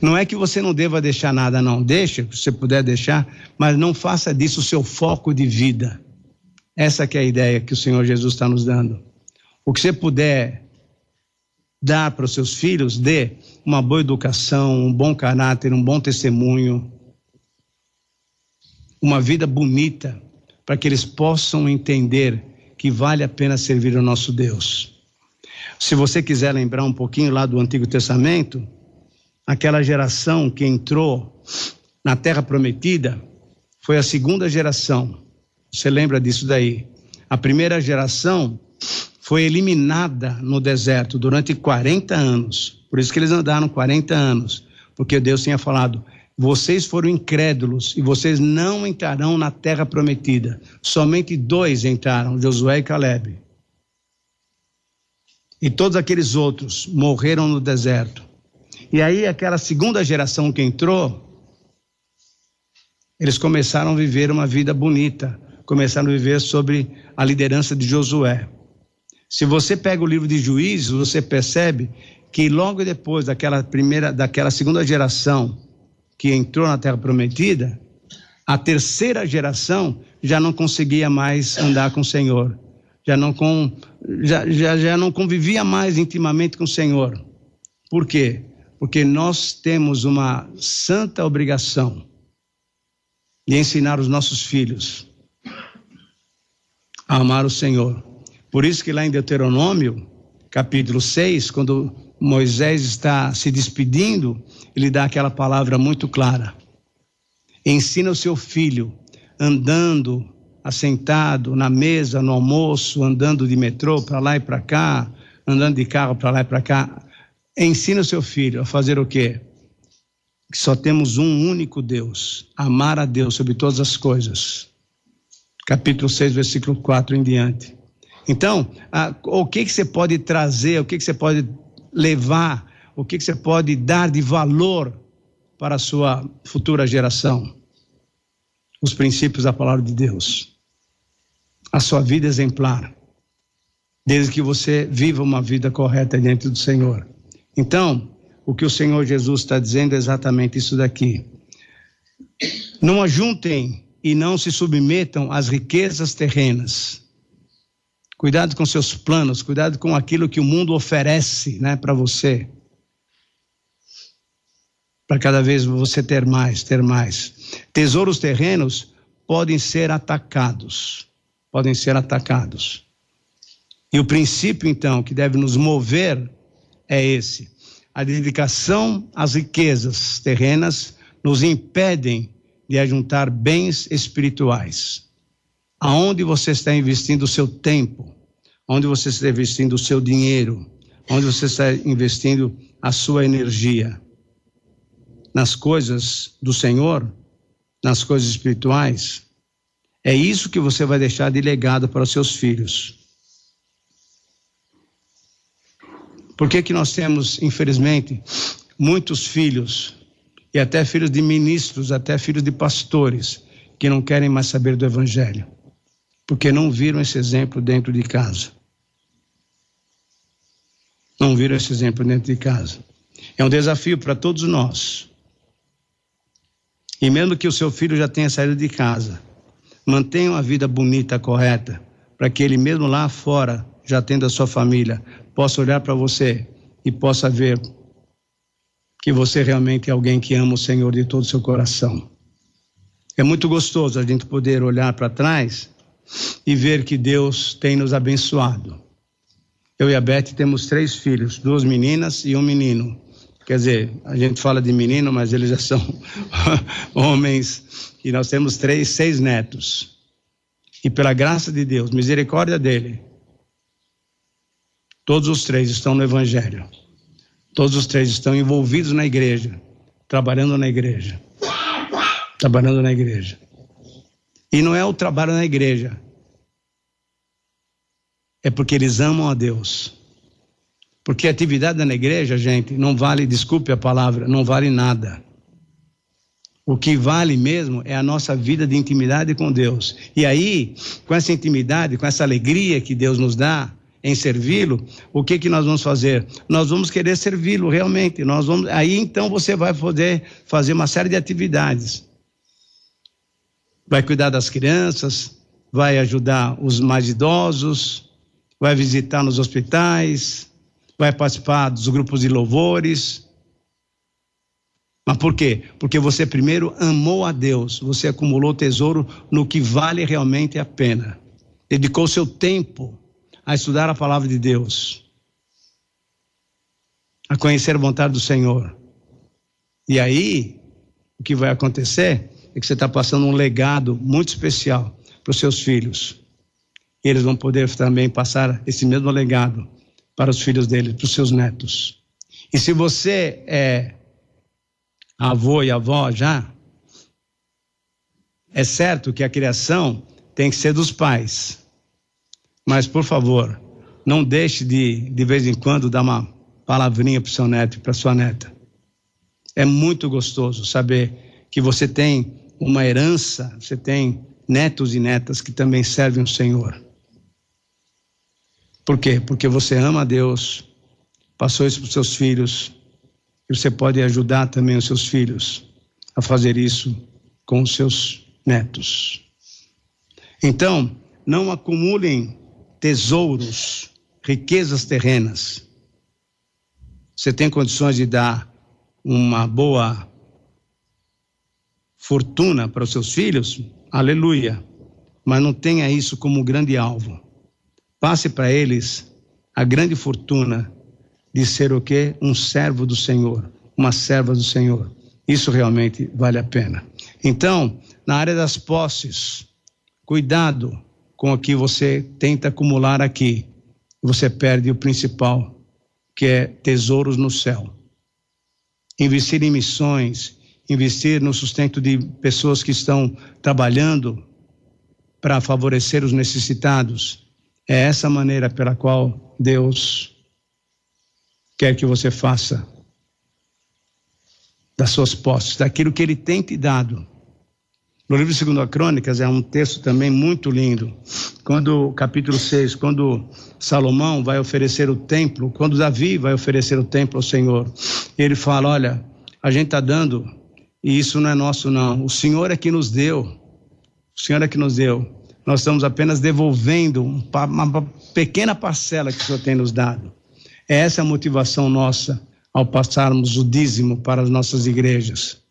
Não é que você não deva deixar nada, não. Deixa, se você puder deixar, mas não faça disso o seu foco de vida. Essa que é a ideia que o Senhor Jesus está nos dando. O que você puder dar para os seus filhos, dê uma boa educação, um bom caráter, um bom testemunho, uma vida bonita, para que eles possam entender que vale a pena servir o nosso Deus. Se você quiser lembrar um pouquinho lá do Antigo Testamento, aquela geração que entrou na Terra Prometida foi a segunda geração. Você lembra disso daí? A primeira geração foi eliminada no deserto durante 40 anos. Por isso que eles andaram 40 anos, porque Deus tinha falado: vocês foram incrédulos e vocês não entrarão na terra prometida. Somente dois entraram, Josué e Caleb. E todos aqueles outros morreram no deserto. E aí, aquela segunda geração que entrou, eles começaram a viver uma vida bonita, começaram a viver sobre a liderança de Josué. Se você pega o livro de Juízes, você percebe que logo depois daquela primeira, daquela segunda geração, que entrou na Terra Prometida, a terceira geração já não conseguia mais andar com o Senhor, já não, com, já, já, já não convivia mais intimamente com o Senhor. Por quê? Porque nós temos uma santa obrigação de ensinar os nossos filhos a amar o Senhor. Por isso que lá em Deuteronômio, capítulo 6, quando Moisés está se despedindo, ele dá aquela palavra muito clara. Ensina o seu filho andando, assentado na mesa, no almoço, andando de metrô para lá e para cá, andando de carro para lá e para cá. Ensina o seu filho a fazer o quê? Que só temos um único Deus, amar a Deus sobre todas as coisas. Capítulo 6, versículo 4 em diante. Então, a, o que, que você pode trazer, o que, que você pode levar, o que, que você pode dar de valor para a sua futura geração? Os princípios da palavra de Deus. A sua vida exemplar. Desde que você viva uma vida correta diante do Senhor. Então, o que o Senhor Jesus está dizendo é exatamente isso daqui. Não ajuntem e não se submetam às riquezas terrenas Cuidado com seus planos, cuidado com aquilo que o mundo oferece né, para você. Para cada vez você ter mais, ter mais. Tesouros terrenos podem ser atacados. Podem ser atacados. E o princípio, então, que deve nos mover é esse: a dedicação às riquezas terrenas nos impedem de ajuntar bens espirituais. Aonde você está investindo o seu tempo? Onde você está investindo o seu dinheiro? Onde você está investindo a sua energia? Nas coisas do Senhor? Nas coisas espirituais? É isso que você vai deixar de legado para os seus filhos. Por que, que nós temos, infelizmente, muitos filhos, e até filhos de ministros, até filhos de pastores, que não querem mais saber do Evangelho? Porque não viram esse exemplo dentro de casa. Não viram esse exemplo dentro de casa. É um desafio para todos nós. E mesmo que o seu filho já tenha saído de casa, mantenha uma vida bonita, correta, para que ele mesmo lá fora, já tendo a sua família, possa olhar para você e possa ver que você realmente é alguém que ama o Senhor de todo o seu coração. É muito gostoso a gente poder olhar para trás e ver que Deus tem nos abençoado. Eu e a Beth temos três filhos, duas meninas e um menino. Quer dizer, a gente fala de menino, mas eles já são homens. E nós temos três, seis netos. E pela graça de Deus, misericórdia dele, todos os três estão no Evangelho. Todos os três estão envolvidos na igreja, trabalhando na igreja. Trabalhando na igreja. E não é o trabalho na igreja, é porque eles amam a Deus. Porque atividade na igreja, gente, não vale, desculpe a palavra, não vale nada. O que vale mesmo é a nossa vida de intimidade com Deus. E aí, com essa intimidade, com essa alegria que Deus nos dá em servi-lo, o que que nós vamos fazer? Nós vamos querer servi-lo realmente. Nós vamos, aí então você vai poder fazer uma série de atividades. Vai cuidar das crianças, vai ajudar os mais idosos, vai visitar nos hospitais, vai participar dos grupos de louvores. Mas por quê? Porque você primeiro amou a Deus, você acumulou tesouro no que vale realmente a pena. Dedicou seu tempo a estudar a palavra de Deus, a conhecer a vontade do Senhor. E aí, o que vai acontecer é que você está passando um legado muito especial para os seus filhos eles vão poder também passar esse mesmo legado para os filhos deles, para os seus netos. E se você é avô e avó já, é certo que a criação tem que ser dos pais. Mas, por favor, não deixe de, de vez em quando, dar uma palavrinha para o seu neto e para sua neta. É muito gostoso saber que você tem uma herança, você tem netos e netas que também servem o Senhor. Por quê? Porque você ama a Deus, passou isso para os seus filhos, e você pode ajudar também os seus filhos a fazer isso com os seus netos. Então, não acumulem tesouros, riquezas terrenas. Você tem condições de dar uma boa fortuna para os seus filhos? Aleluia. Mas não tenha isso como grande alvo. Passe para eles a grande fortuna de ser o quê? Um servo do Senhor, uma serva do Senhor. Isso realmente vale a pena. Então, na área das posses, cuidado com o que você tenta acumular aqui. Você perde o principal, que é tesouros no céu. Investir em missões, investir no sustento de pessoas que estão trabalhando para favorecer os necessitados é essa maneira pela qual Deus quer que você faça das suas posses, daquilo que Ele tem te dado. No livro segundo a Crônicas é um texto também muito lindo. Quando, capítulo 6, quando Salomão vai oferecer o templo, quando Davi vai oferecer o templo ao Senhor, ele fala: Olha, a gente está dando, e isso não é nosso, não. O Senhor é que nos deu. O Senhor é que nos deu. Nós estamos apenas devolvendo uma pequena parcela que o Senhor tem nos dado. É essa a motivação nossa ao passarmos o dízimo para as nossas igrejas.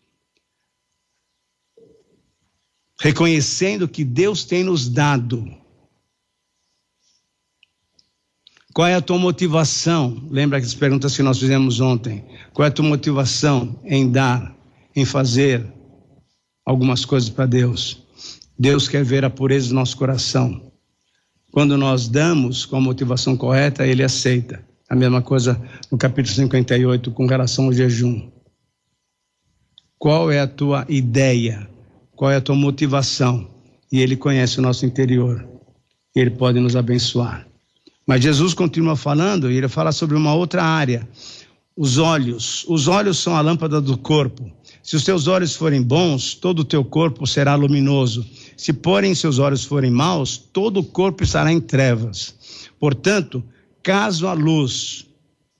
Reconhecendo que Deus tem nos dado. Qual é a tua motivação? Lembra as perguntas que nós fizemos ontem? Qual é a tua motivação em dar, em fazer algumas coisas para Deus? Deus quer ver a pureza do nosso coração. Quando nós damos com a motivação correta, Ele aceita. A mesma coisa no capítulo 58 com relação ao jejum. Qual é a tua ideia? Qual é a tua motivação e Ele conhece o nosso interior. Ele pode nos abençoar. Mas Jesus continua falando e ele fala sobre uma outra área. Os olhos. Os olhos são a lâmpada do corpo. Se os teus olhos forem bons, todo o teu corpo será luminoso. Se, porém, seus olhos forem maus, todo o corpo estará em trevas. Portanto, caso a luz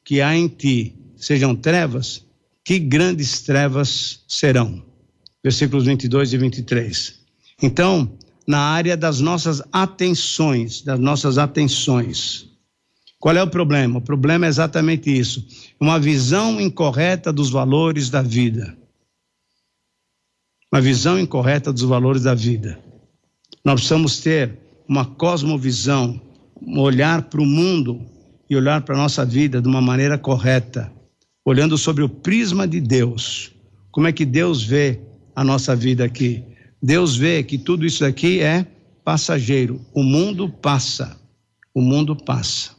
que há em ti sejam trevas, que grandes trevas serão. Versículos 22 e 23. Então, na área das nossas atenções, das nossas atenções. Qual é o problema? O problema é exatamente isso: uma visão incorreta dos valores da vida. Uma visão incorreta dos valores da vida. Nós precisamos ter uma cosmovisão, um olhar para o mundo e olhar para a nossa vida de uma maneira correta, olhando sobre o prisma de Deus. Como é que Deus vê a nossa vida aqui? Deus vê que tudo isso aqui é passageiro. O mundo passa. O mundo passa.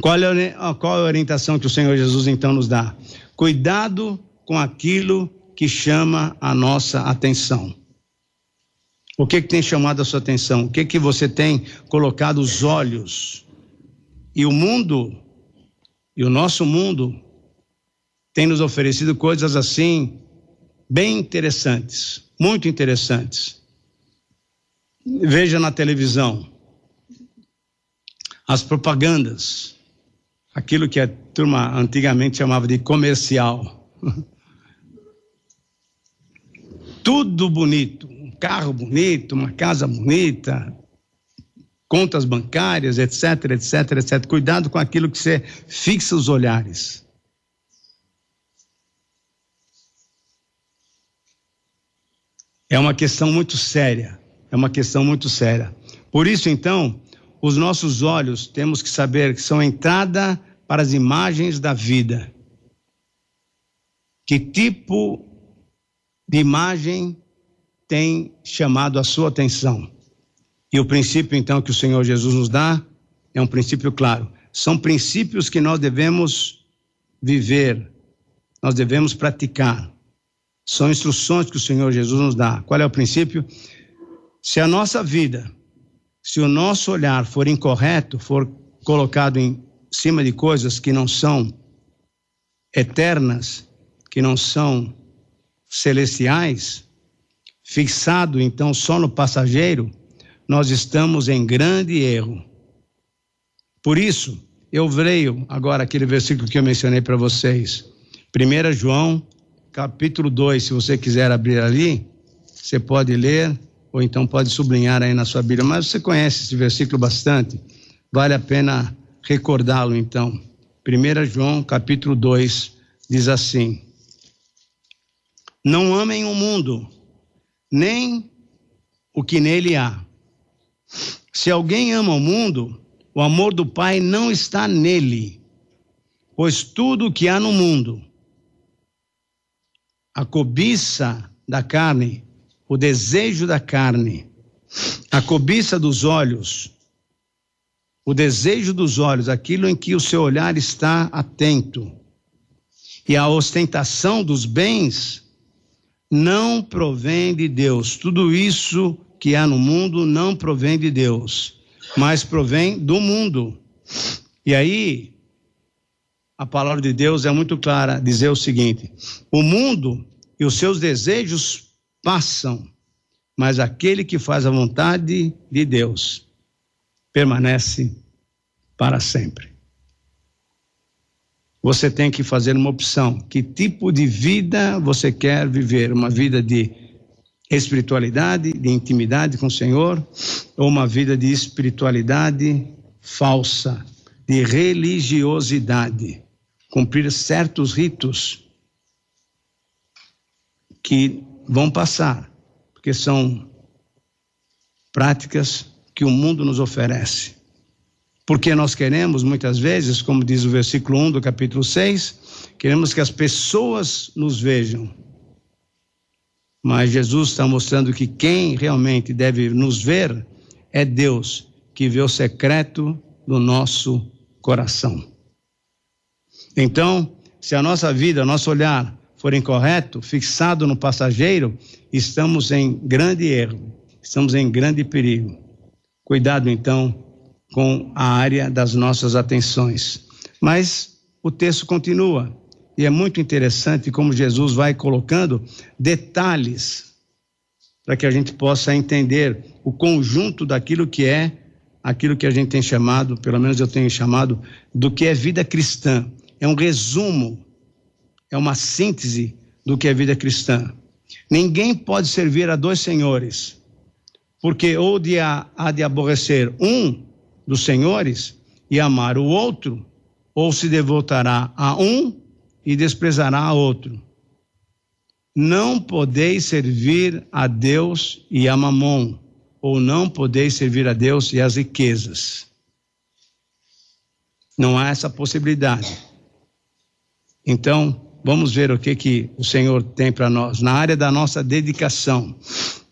Qual é, qual é a orientação que o Senhor Jesus então nos dá? Cuidado com aquilo que chama a nossa atenção. O que, que tem chamado a sua atenção? O que, que você tem colocado os olhos? E o mundo, e o nosso mundo, tem nos oferecido coisas assim, bem interessantes muito interessantes. Veja na televisão as propagandas, aquilo que a turma antigamente chamava de comercial. Tudo bonito, carro bonito, uma casa bonita, contas bancárias, etc, etc, etc. Cuidado com aquilo que você fixa os olhares. É uma questão muito séria. É uma questão muito séria. Por isso, então, os nossos olhos temos que saber que são entrada para as imagens da vida. Que tipo de imagem tem chamado a sua atenção? E o princípio, então, que o Senhor Jesus nos dá é um princípio claro. São princípios que nós devemos viver, nós devemos praticar. São instruções que o Senhor Jesus nos dá. Qual é o princípio? Se a nossa vida, se o nosso olhar for incorreto, for colocado em cima de coisas que não são eternas, que não são celestiais, fixado então só no passageiro, nós estamos em grande erro. Por isso, eu leio agora aquele versículo que eu mencionei para vocês. 1 João capítulo 2, se você quiser abrir ali, você pode ler, ou então pode sublinhar aí na sua Bíblia. Mas você conhece esse versículo bastante, vale a pena recordá-lo então. 1 João, capítulo 2, diz assim: Não amem o mundo, nem o que nele há. Se alguém ama o mundo, o amor do Pai não está nele, pois tudo o que há no mundo, a cobiça da carne, o desejo da carne, a cobiça dos olhos, o desejo dos olhos, aquilo em que o seu olhar está atento, e a ostentação dos bens não provém de Deus. Tudo isso que há no mundo não provém de Deus, mas provém do mundo. E aí, a palavra de Deus é muito clara, dizer o seguinte: o mundo e os seus desejos passam, mas aquele que faz a vontade de Deus permanece para sempre. Você tem que fazer uma opção. Que tipo de vida você quer viver? Uma vida de espiritualidade, de intimidade com o Senhor, ou uma vida de espiritualidade falsa, de religiosidade? cumprir certos ritos que vão passar, porque são práticas que o mundo nos oferece. Porque nós queremos, muitas vezes, como diz o versículo 1 do capítulo 6, queremos que as pessoas nos vejam. Mas Jesus está mostrando que quem realmente deve nos ver é Deus, que vê o secreto do nosso coração. Então, se a nossa vida, nosso olhar for incorreto, fixado no passageiro, estamos em grande erro. estamos em grande perigo. Cuidado então com a área das nossas atenções. Mas o texto continua e é muito interessante como Jesus vai colocando detalhes para que a gente possa entender o conjunto daquilo que é aquilo que a gente tem chamado, pelo menos eu tenho chamado, do que é vida cristã. É um resumo, é uma síntese do que é vida cristã. Ninguém pode servir a dois senhores, porque ou de há de aborrecer um dos senhores e amar o outro, ou se devotará a um e desprezará a outro. Não podeis servir a Deus e a Mamon, ou não podeis servir a Deus e as riquezas. Não há essa possibilidade. Então, vamos ver o que, que o Senhor tem para nós. Na área da nossa dedicação,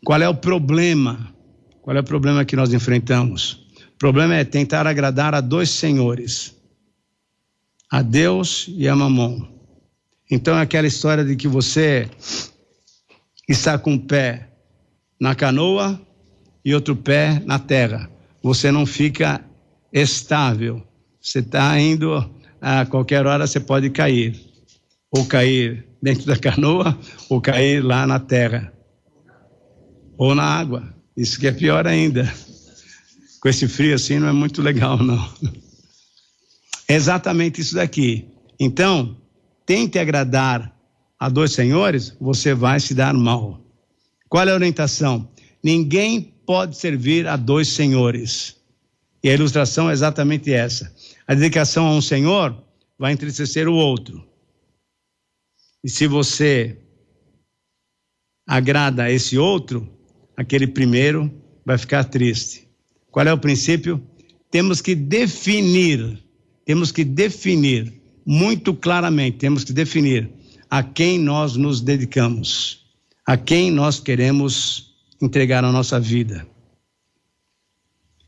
qual é o problema? Qual é o problema que nós enfrentamos? O problema é tentar agradar a dois senhores, a Deus e a Mamon. Então é aquela história de que você está com um pé na canoa e outro pé na terra. Você não fica estável. Você está indo, a qualquer hora você pode cair. Ou cair dentro da canoa, ou cair lá na terra. Ou na água. Isso que é pior ainda com esse frio assim não é muito legal, não. É exatamente isso daqui. Então, tente agradar a dois senhores, você vai se dar mal. Qual é a orientação? Ninguém pode servir a dois senhores. E a ilustração é exatamente essa. A dedicação a um senhor vai entristecer o outro. E se você agrada a esse outro, aquele primeiro vai ficar triste. Qual é o princípio? Temos que definir, temos que definir muito claramente, temos que definir a quem nós nos dedicamos, a quem nós queremos entregar a nossa vida.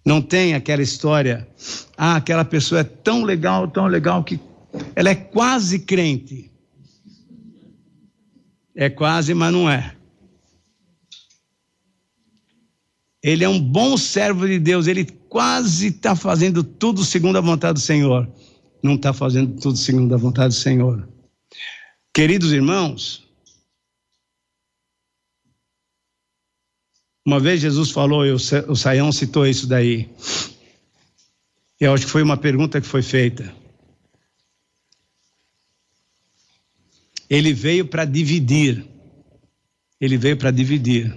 Não tem aquela história, ah, aquela pessoa é tão legal, tão legal que ela é quase crente. É quase, mas não é. Ele é um bom servo de Deus, ele quase está fazendo tudo segundo a vontade do Senhor. Não está fazendo tudo segundo a vontade do Senhor. Queridos irmãos, uma vez Jesus falou, e o Saião citou isso daí. Eu acho que foi uma pergunta que foi feita. Ele veio para dividir. Ele veio para dividir.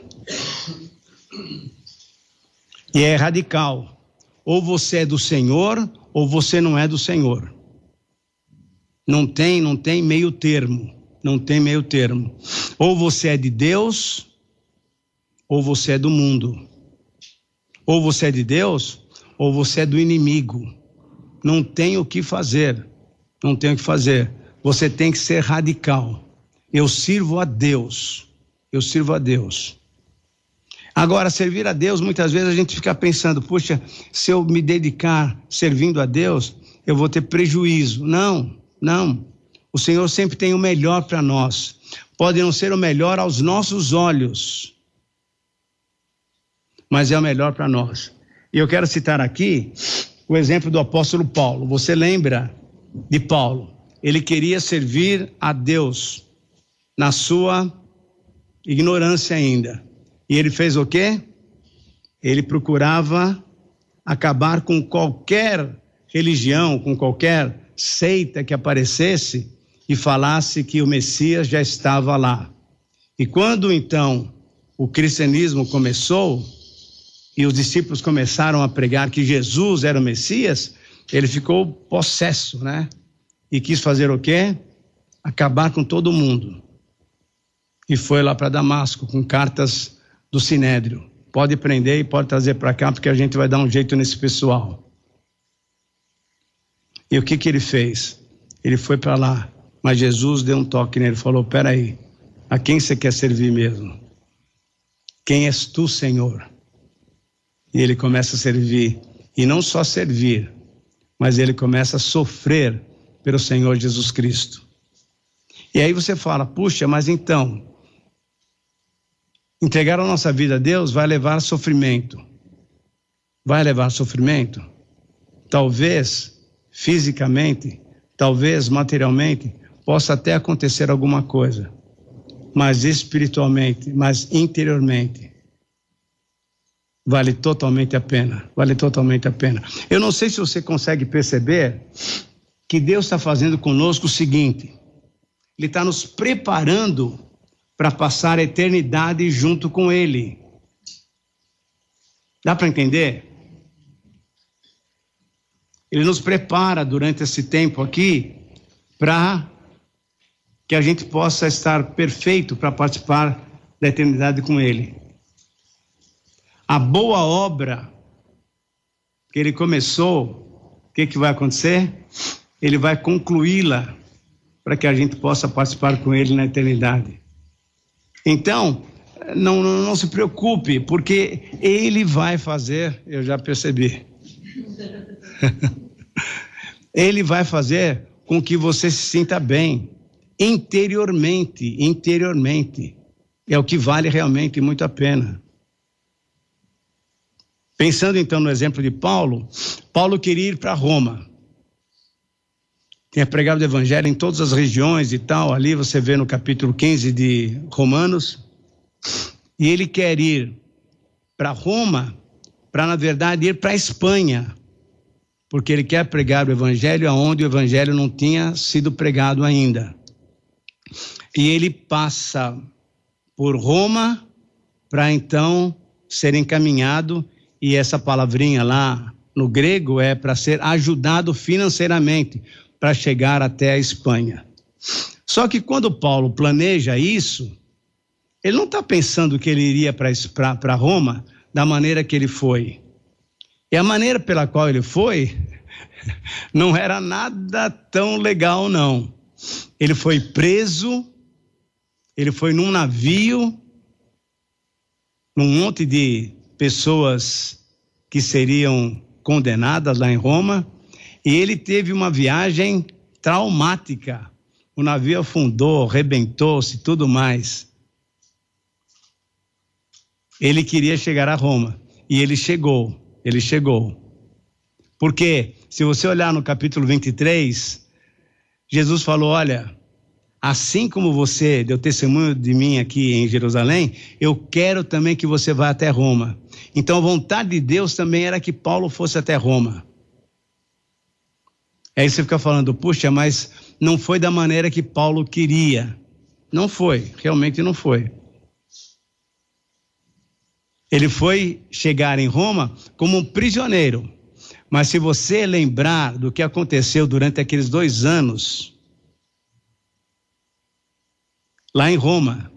E é radical. Ou você é do Senhor, ou você não é do Senhor. Não tem, não tem meio termo. Não tem meio termo. Ou você é de Deus, ou você é do mundo. Ou você é de Deus, ou você é do inimigo. Não tem o que fazer. Não tem o que fazer. Você tem que ser radical. Eu sirvo a Deus. Eu sirvo a Deus. Agora, servir a Deus, muitas vezes a gente fica pensando, puxa, se eu me dedicar servindo a Deus, eu vou ter prejuízo. Não, não. O Senhor sempre tem o melhor para nós. Pode não ser o melhor aos nossos olhos, mas é o melhor para nós. E eu quero citar aqui o exemplo do apóstolo Paulo. Você lembra de Paulo? Ele queria servir a Deus na sua ignorância ainda. E ele fez o quê? Ele procurava acabar com qualquer religião, com qualquer seita que aparecesse e falasse que o Messias já estava lá. E quando então o cristianismo começou e os discípulos começaram a pregar que Jesus era o Messias, ele ficou possesso, né? E quis fazer o quê? Acabar com todo mundo. E foi lá para Damasco com cartas do Sinédrio. Pode prender e pode trazer para cá, porque a gente vai dar um jeito nesse pessoal. E o que, que ele fez? Ele foi para lá, mas Jesus deu um toque nele, falou: Peraí, a quem você quer servir mesmo? Quem és tu, Senhor? E ele começa a servir, e não só servir, mas ele começa a sofrer pelo Senhor Jesus Cristo. E aí você fala: Puxa, mas então, Entregar a nossa vida a Deus vai levar sofrimento. Vai levar sofrimento. Talvez fisicamente, talvez materialmente, possa até acontecer alguma coisa, mas espiritualmente, mas interiormente, vale totalmente a pena. Vale totalmente a pena. Eu não sei se você consegue perceber que Deus está fazendo conosco o seguinte: Ele está nos preparando para passar a eternidade junto com Ele. Dá para entender? Ele nos prepara durante esse tempo aqui para que a gente possa estar perfeito para participar da eternidade com Ele. A boa obra que Ele começou, o que, que vai acontecer? Ele vai concluí-la para que a gente possa participar com Ele na eternidade. Então, não, não, se preocupe, porque Ele vai fazer, eu já percebi. Ele vai fazer com que você se sinta bem interiormente, interiormente. É o que vale realmente muito a pena. Pensando então no exemplo de Paulo, Paulo queria ir para Roma. Tinha pregado o evangelho em todas as regiões e tal, ali você vê no capítulo 15 de Romanos. E ele quer ir para Roma, para na verdade ir para a Espanha porque ele quer pregar o evangelho aonde o evangelho não tinha sido pregado ainda. E ele passa por Roma para então ser encaminhado, e essa palavrinha lá no grego é para ser ajudado financeiramente para chegar até a Espanha. Só que quando Paulo planeja isso, ele não está pensando que ele iria para Roma da maneira que ele foi. E a maneira pela qual ele foi não era nada tão legal, não. Ele foi preso, ele foi num navio, num monte de pessoas que seriam condenadas lá em Roma, e ele teve uma viagem traumática. O navio afundou, rebentou-se, tudo mais. Ele queria chegar a Roma, e ele chegou ele chegou. Porque, se você olhar no capítulo 23, Jesus falou: Olha, assim como você deu testemunho de mim aqui em Jerusalém, eu quero também que você vá até Roma. Então, a vontade de Deus também era que Paulo fosse até Roma. Aí você fica falando, puxa, mas não foi da maneira que Paulo queria. Não foi, realmente não foi. Ele foi chegar em Roma como um prisioneiro. Mas se você lembrar do que aconteceu durante aqueles dois anos, lá em Roma,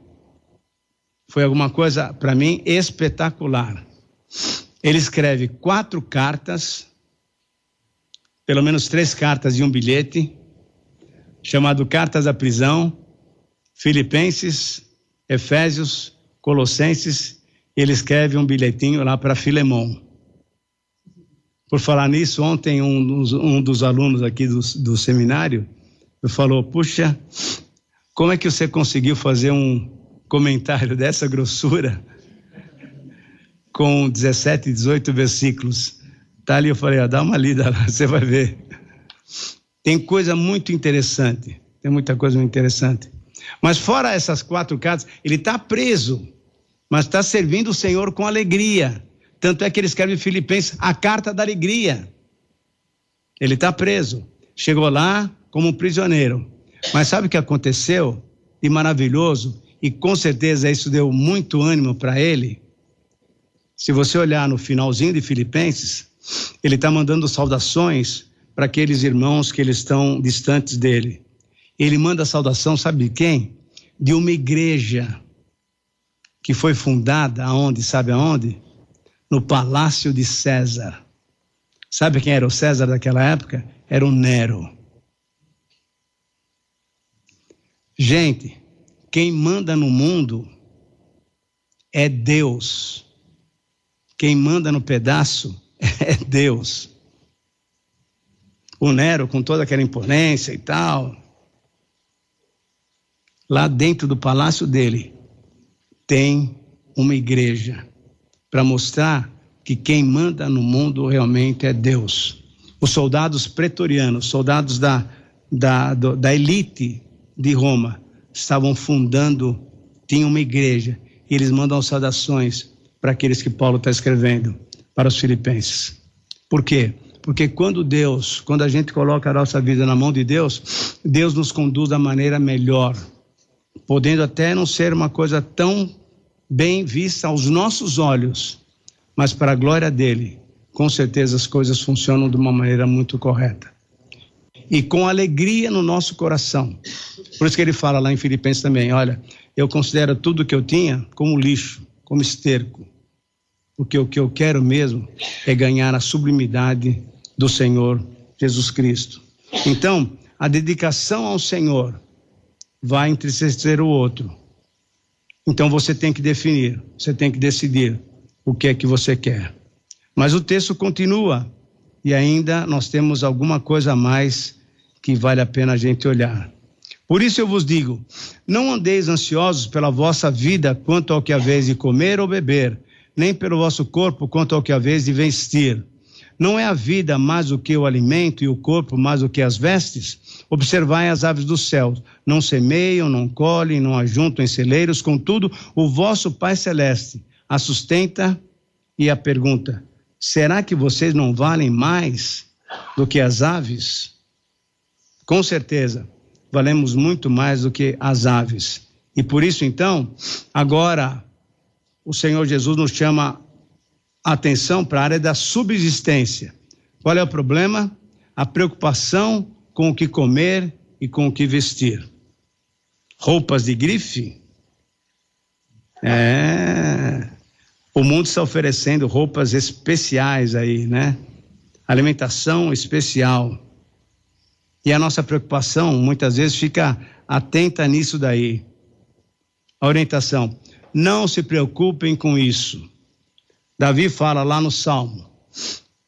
foi alguma coisa, para mim, espetacular. Ele escreve quatro cartas, pelo menos três cartas e um bilhete, chamado Cartas da Prisão, Filipenses, Efésios, Colossenses ele escreve um bilhetinho lá para Filemão. Por falar nisso, ontem um dos, um dos alunos aqui do, do seminário falou: Puxa, como é que você conseguiu fazer um comentário dessa grossura com 17, 18 versículos? Tá ali, eu falei: dá uma lida lá, você vai ver. Tem coisa muito interessante, tem muita coisa muito interessante. Mas fora essas quatro cartas, ele está preso mas está servindo o Senhor com alegria. Tanto é que ele escreve em Filipenses a carta da alegria. Ele está preso. Chegou lá como um prisioneiro. Mas sabe o que aconteceu? De maravilhoso, e com certeza isso deu muito ânimo para ele. Se você olhar no finalzinho de Filipenses, ele está mandando saudações para aqueles irmãos que eles estão distantes dele. Ele manda saudação, sabe de quem? De uma igreja que foi fundada aonde, sabe aonde? No palácio de César. Sabe quem era o César daquela época? Era o Nero. Gente, quem manda no mundo é Deus. Quem manda no pedaço é Deus. O Nero, com toda aquela imponência e tal, lá dentro do palácio dele, tem uma igreja para mostrar que quem manda no mundo realmente é Deus. Os soldados pretorianos, soldados da, da, da elite de Roma, estavam fundando, tinham uma igreja, e eles mandam saudações para aqueles que Paulo está escrevendo, para os filipenses. Por quê? Porque quando Deus, quando a gente coloca a nossa vida na mão de Deus, Deus nos conduz da maneira melhor, podendo até não ser uma coisa tão bem vista aos nossos olhos, mas para a glória dele, com certeza as coisas funcionam de uma maneira muito correta. E com alegria no nosso coração. Por isso que ele fala lá em Filipenses também: olha, eu considero tudo que eu tinha como lixo, como esterco. Porque o que eu quero mesmo é ganhar a sublimidade do Senhor Jesus Cristo. Então, a dedicação ao Senhor vai entristecer o outro. Então você tem que definir, você tem que decidir o que é que você quer. Mas o texto continua e ainda nós temos alguma coisa a mais que vale a pena a gente olhar. Por isso eu vos digo: não andeis ansiosos pela vossa vida quanto ao que haveis de comer ou beber, nem pelo vosso corpo quanto ao que haveis de vestir. Não é a vida mais do que o alimento e o corpo mais do que as vestes? Observai as aves do céu, não semeiam, não colhem, não ajuntam em celeiros, contudo, o vosso Pai Celeste a sustenta e a pergunta: será que vocês não valem mais do que as aves? Com certeza, valemos muito mais do que as aves. E por isso, então, agora o Senhor Jesus nos chama atenção para a área da subsistência. Qual é o problema? A preocupação com o que comer e com o que vestir. Roupas de grife? É. O mundo está oferecendo roupas especiais aí, né? Alimentação especial. E a nossa preocupação muitas vezes fica atenta nisso daí. A orientação: não se preocupem com isso. Davi fala lá no Salmo: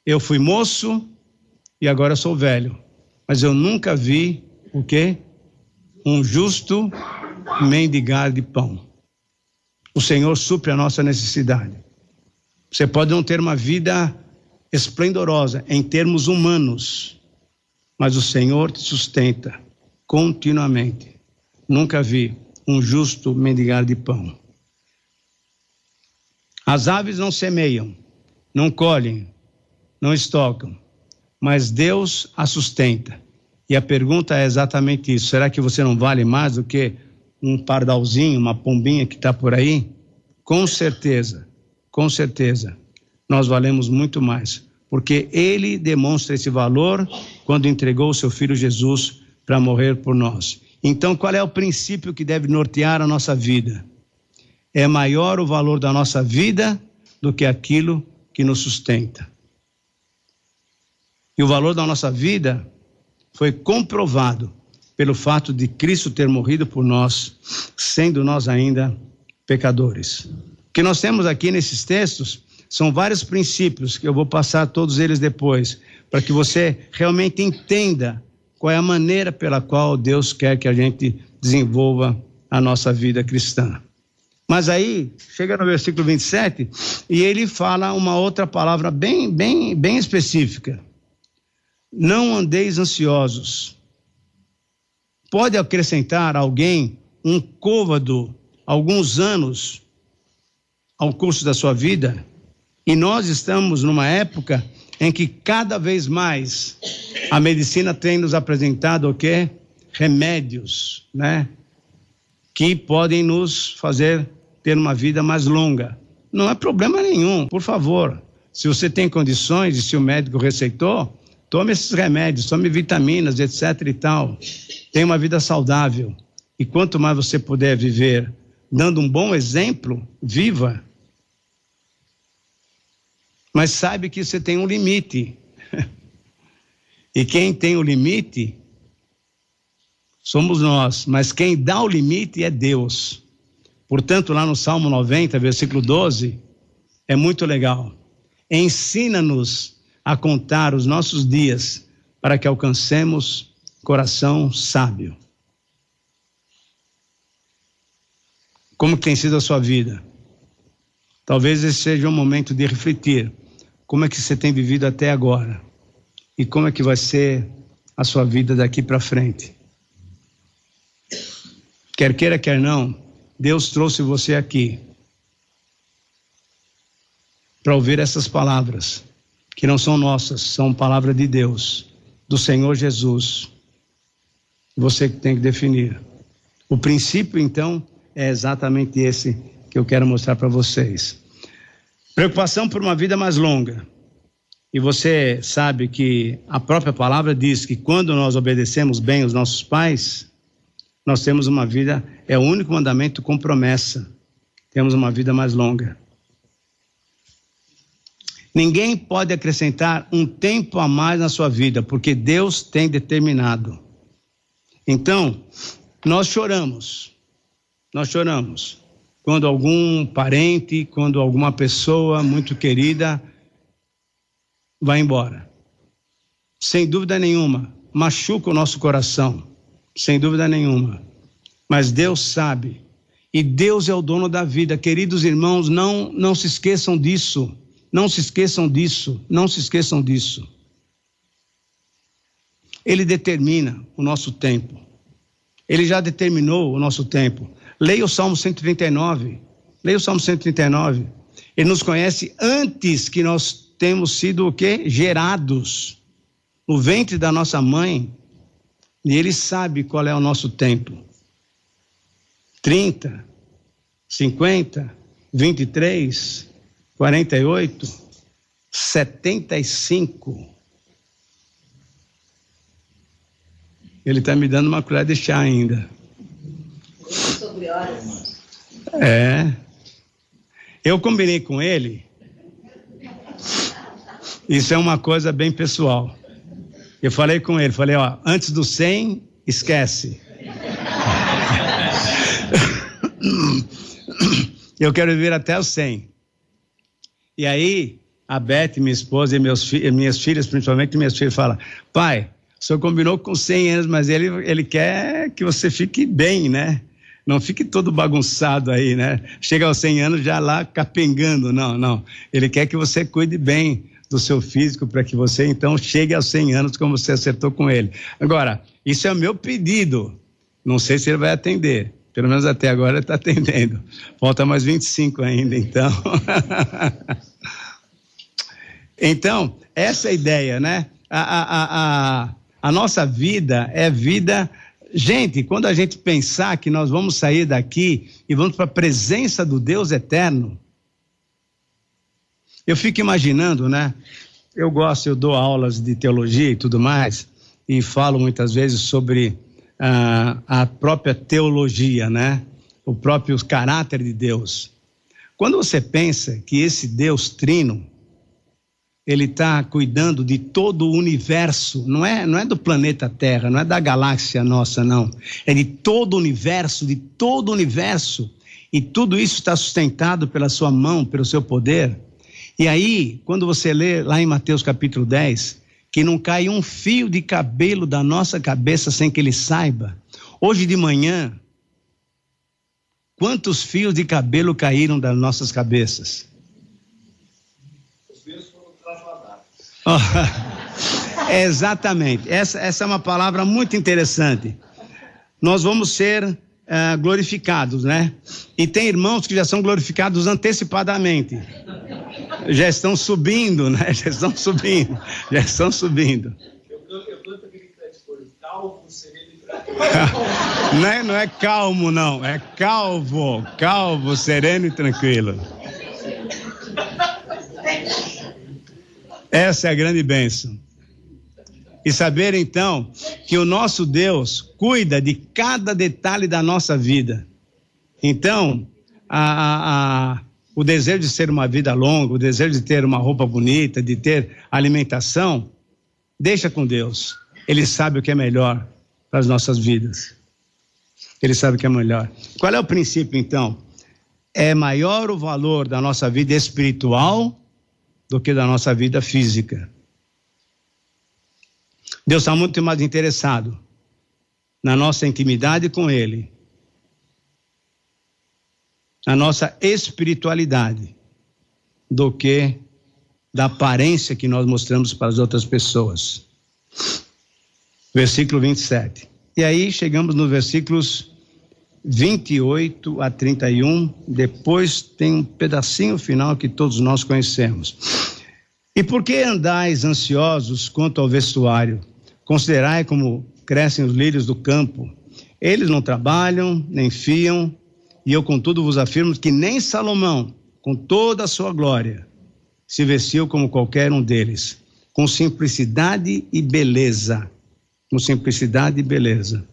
Eu fui moço e agora sou velho, mas eu nunca vi o quê? Um justo mendigar de pão. O Senhor supre a nossa necessidade. Você pode não ter uma vida esplendorosa em termos humanos, mas o Senhor te sustenta continuamente. Nunca vi um justo mendigar de pão. As aves não semeiam, não colhem, não estocam, mas Deus a sustenta. E a pergunta é exatamente isso: será que você não vale mais do que um pardalzinho, uma pombinha que está por aí? Com certeza, com certeza, nós valemos muito mais, porque Ele demonstra esse valor quando entregou o seu Filho Jesus para morrer por nós. Então, qual é o princípio que deve nortear a nossa vida? É maior o valor da nossa vida do que aquilo que nos sustenta. E o valor da nossa vida foi comprovado pelo fato de Cristo ter morrido por nós, sendo nós ainda pecadores. O que nós temos aqui nesses textos são vários princípios que eu vou passar todos eles depois, para que você realmente entenda qual é a maneira pela qual Deus quer que a gente desenvolva a nossa vida cristã. Mas aí, chega no versículo 27, e ele fala uma outra palavra bem, bem, bem específica. Não andeis ansiosos. Pode acrescentar alguém um côvado, alguns anos ao curso da sua vida? E nós estamos numa época em que cada vez mais a medicina tem nos apresentado o quê? Remédios, né? Que podem nos fazer ter uma vida mais longa. Não é problema nenhum, por favor. Se você tem condições e se o médico receitou, tome esses remédios, tome vitaminas, etc e tal. Tenha uma vida saudável. E quanto mais você puder viver dando um bom exemplo, viva. Mas saiba que você tem um limite. e quem tem o limite somos nós, mas quem dá o limite é Deus. Portanto, lá no Salmo 90, versículo 12, é muito legal. Ensina-nos a contar os nossos dias para que alcancemos coração sábio. Como tem sido a sua vida? Talvez esse seja um momento de refletir como é que você tem vivido até agora e como é que vai ser a sua vida daqui para frente. Quer queira, quer não, Deus trouxe você aqui para ouvir essas palavras, que não são nossas, são palavra de Deus, do Senhor Jesus. Você que tem que definir. O princípio, então, é exatamente esse que eu quero mostrar para vocês. Preocupação por uma vida mais longa. E você sabe que a própria palavra diz que quando nós obedecemos bem os nossos pais, nós temos uma vida, é o único mandamento com promessa. Temos uma vida mais longa. Ninguém pode acrescentar um tempo a mais na sua vida, porque Deus tem determinado. Então, nós choramos. Nós choramos quando algum parente, quando alguma pessoa muito querida vai embora. Sem dúvida nenhuma, machuca o nosso coração, sem dúvida nenhuma. Mas Deus sabe, e Deus é o dono da vida. Queridos irmãos, não não se esqueçam disso. Não se esqueçam disso, não se esqueçam disso. Ele determina o nosso tempo. Ele já determinou o nosso tempo. Leia o Salmo 139. Leia o Salmo 139. Ele nos conhece antes que nós temos sido o quê? Gerados no ventre da nossa mãe. E ele sabe qual é o nosso tempo. 30, 50, 23, 48, 75. Ele está me dando uma colher de chá ainda sobre horas. É. Eu combinei com ele. Isso é uma coisa bem pessoal. Eu falei com ele, falei, ó, antes do 100, esquece. Eu quero viver até o 100. E aí, a Beth, minha esposa e meus fi minhas filhas, principalmente minhas filhas, falam: pai, o senhor combinou com 100 anos, mas ele, ele quer que você fique bem, né? Não fique todo bagunçado aí, né? Chega aos 100 anos já lá capengando. Não, não. Ele quer que você cuide bem do seu físico para que você então chegue aos 100 anos como você acertou com ele. Agora, isso é o meu pedido. Não sei se ele vai atender. Pelo menos até agora está atendendo. Falta mais 25 ainda, então. então, essa é ideia, né? A, a, a, a nossa vida é vida Gente, quando a gente pensar que nós vamos sair daqui e vamos para a presença do Deus eterno, eu fico imaginando, né? Eu gosto, eu dou aulas de teologia e tudo mais, e falo muitas vezes sobre ah, a própria teologia, né? O próprio caráter de Deus. Quando você pensa que esse Deus trino, ele está cuidando de todo o universo, não é, não é do planeta Terra, não é da galáxia nossa, não. É de todo o universo, de todo o universo. E tudo isso está sustentado pela sua mão, pelo seu poder. E aí, quando você lê lá em Mateus capítulo 10, que não cai um fio de cabelo da nossa cabeça sem que ele saiba. Hoje de manhã, quantos fios de cabelo caíram das nossas cabeças? Oh, exatamente. Essa, essa é uma palavra muito interessante. Nós vamos ser uh, glorificados, né? E tem irmãos que já são glorificados antecipadamente. Já estão subindo, né? Já estão subindo. Já estão subindo. não, é, não é calmo, não. É calvo. Calvo, sereno e tranquilo. Essa é a grande bênção. E saber então que o nosso Deus cuida de cada detalhe da nossa vida. Então, a, a, a, o desejo de ser uma vida longa, o desejo de ter uma roupa bonita, de ter alimentação, deixa com Deus. Ele sabe o que é melhor para as nossas vidas. Ele sabe o que é melhor. Qual é o princípio então? É maior o valor da nossa vida espiritual do que da nossa vida física. Deus está muito mais interessado na nossa intimidade com Ele, na nossa espiritualidade, do que da aparência que nós mostramos para as outras pessoas. Versículo 27. E aí chegamos nos versículos 28 a 31. Depois tem um pedacinho final que todos nós conhecemos. E por que andais ansiosos quanto ao vestuário? Considerai como crescem os lírios do campo. Eles não trabalham, nem fiam, e eu, contudo, vos afirmo que nem Salomão, com toda a sua glória, se vestiu como qualquer um deles, com simplicidade e beleza. Com simplicidade e beleza.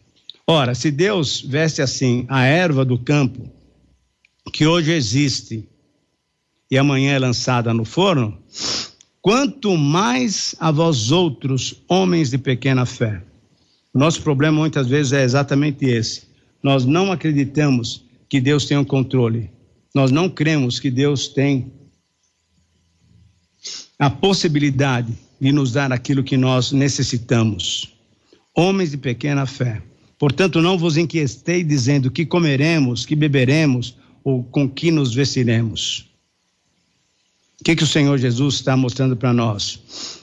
Ora, se Deus veste assim a erva do campo, que hoje existe e amanhã é lançada no forno, quanto mais a vós outros, homens de pequena fé. O nosso problema muitas vezes é exatamente esse. Nós não acreditamos que Deus tem o controle. Nós não cremos que Deus tem a possibilidade de nos dar aquilo que nós necessitamos. Homens de pequena fé. Portanto, não vos inquietei dizendo que comeremos, que beberemos ou com que nos vestiremos. O que, que o Senhor Jesus está mostrando para nós?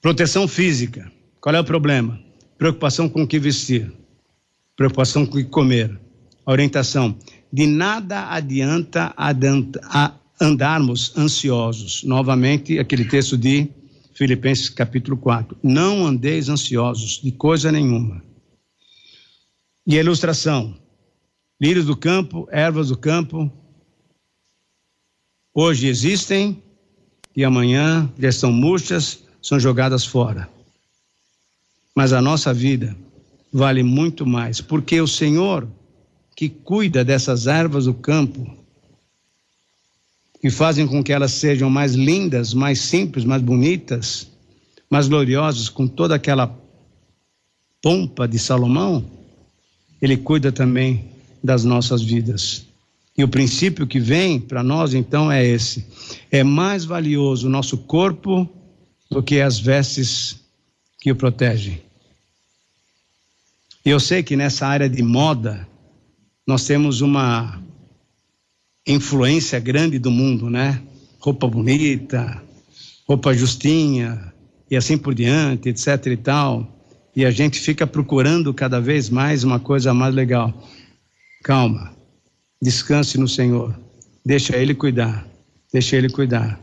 Proteção física. Qual é o problema? Preocupação com o que vestir. Preocupação com o que comer. Orientação. De nada adianta andarmos ansiosos. Novamente, aquele texto de Filipenses capítulo 4. Não andeis ansiosos de coisa nenhuma. E a ilustração: lírios do campo, ervas do campo, hoje existem e amanhã já estão murchas, são jogadas fora. Mas a nossa vida vale muito mais, porque o Senhor que cuida dessas ervas do campo, que fazem com que elas sejam mais lindas, mais simples, mais bonitas, mais gloriosas, com toda aquela pompa de Salomão, ele cuida também das nossas vidas. E o princípio que vem para nós então é esse: é mais valioso o nosso corpo do que as vestes que o protegem. E eu sei que nessa área de moda nós temos uma influência grande do mundo, né? Roupa bonita, roupa justinha e assim por diante, etc e tal. E a gente fica procurando cada vez mais uma coisa mais legal. Calma. Descanse no Senhor. Deixa ele cuidar. Deixa ele cuidar.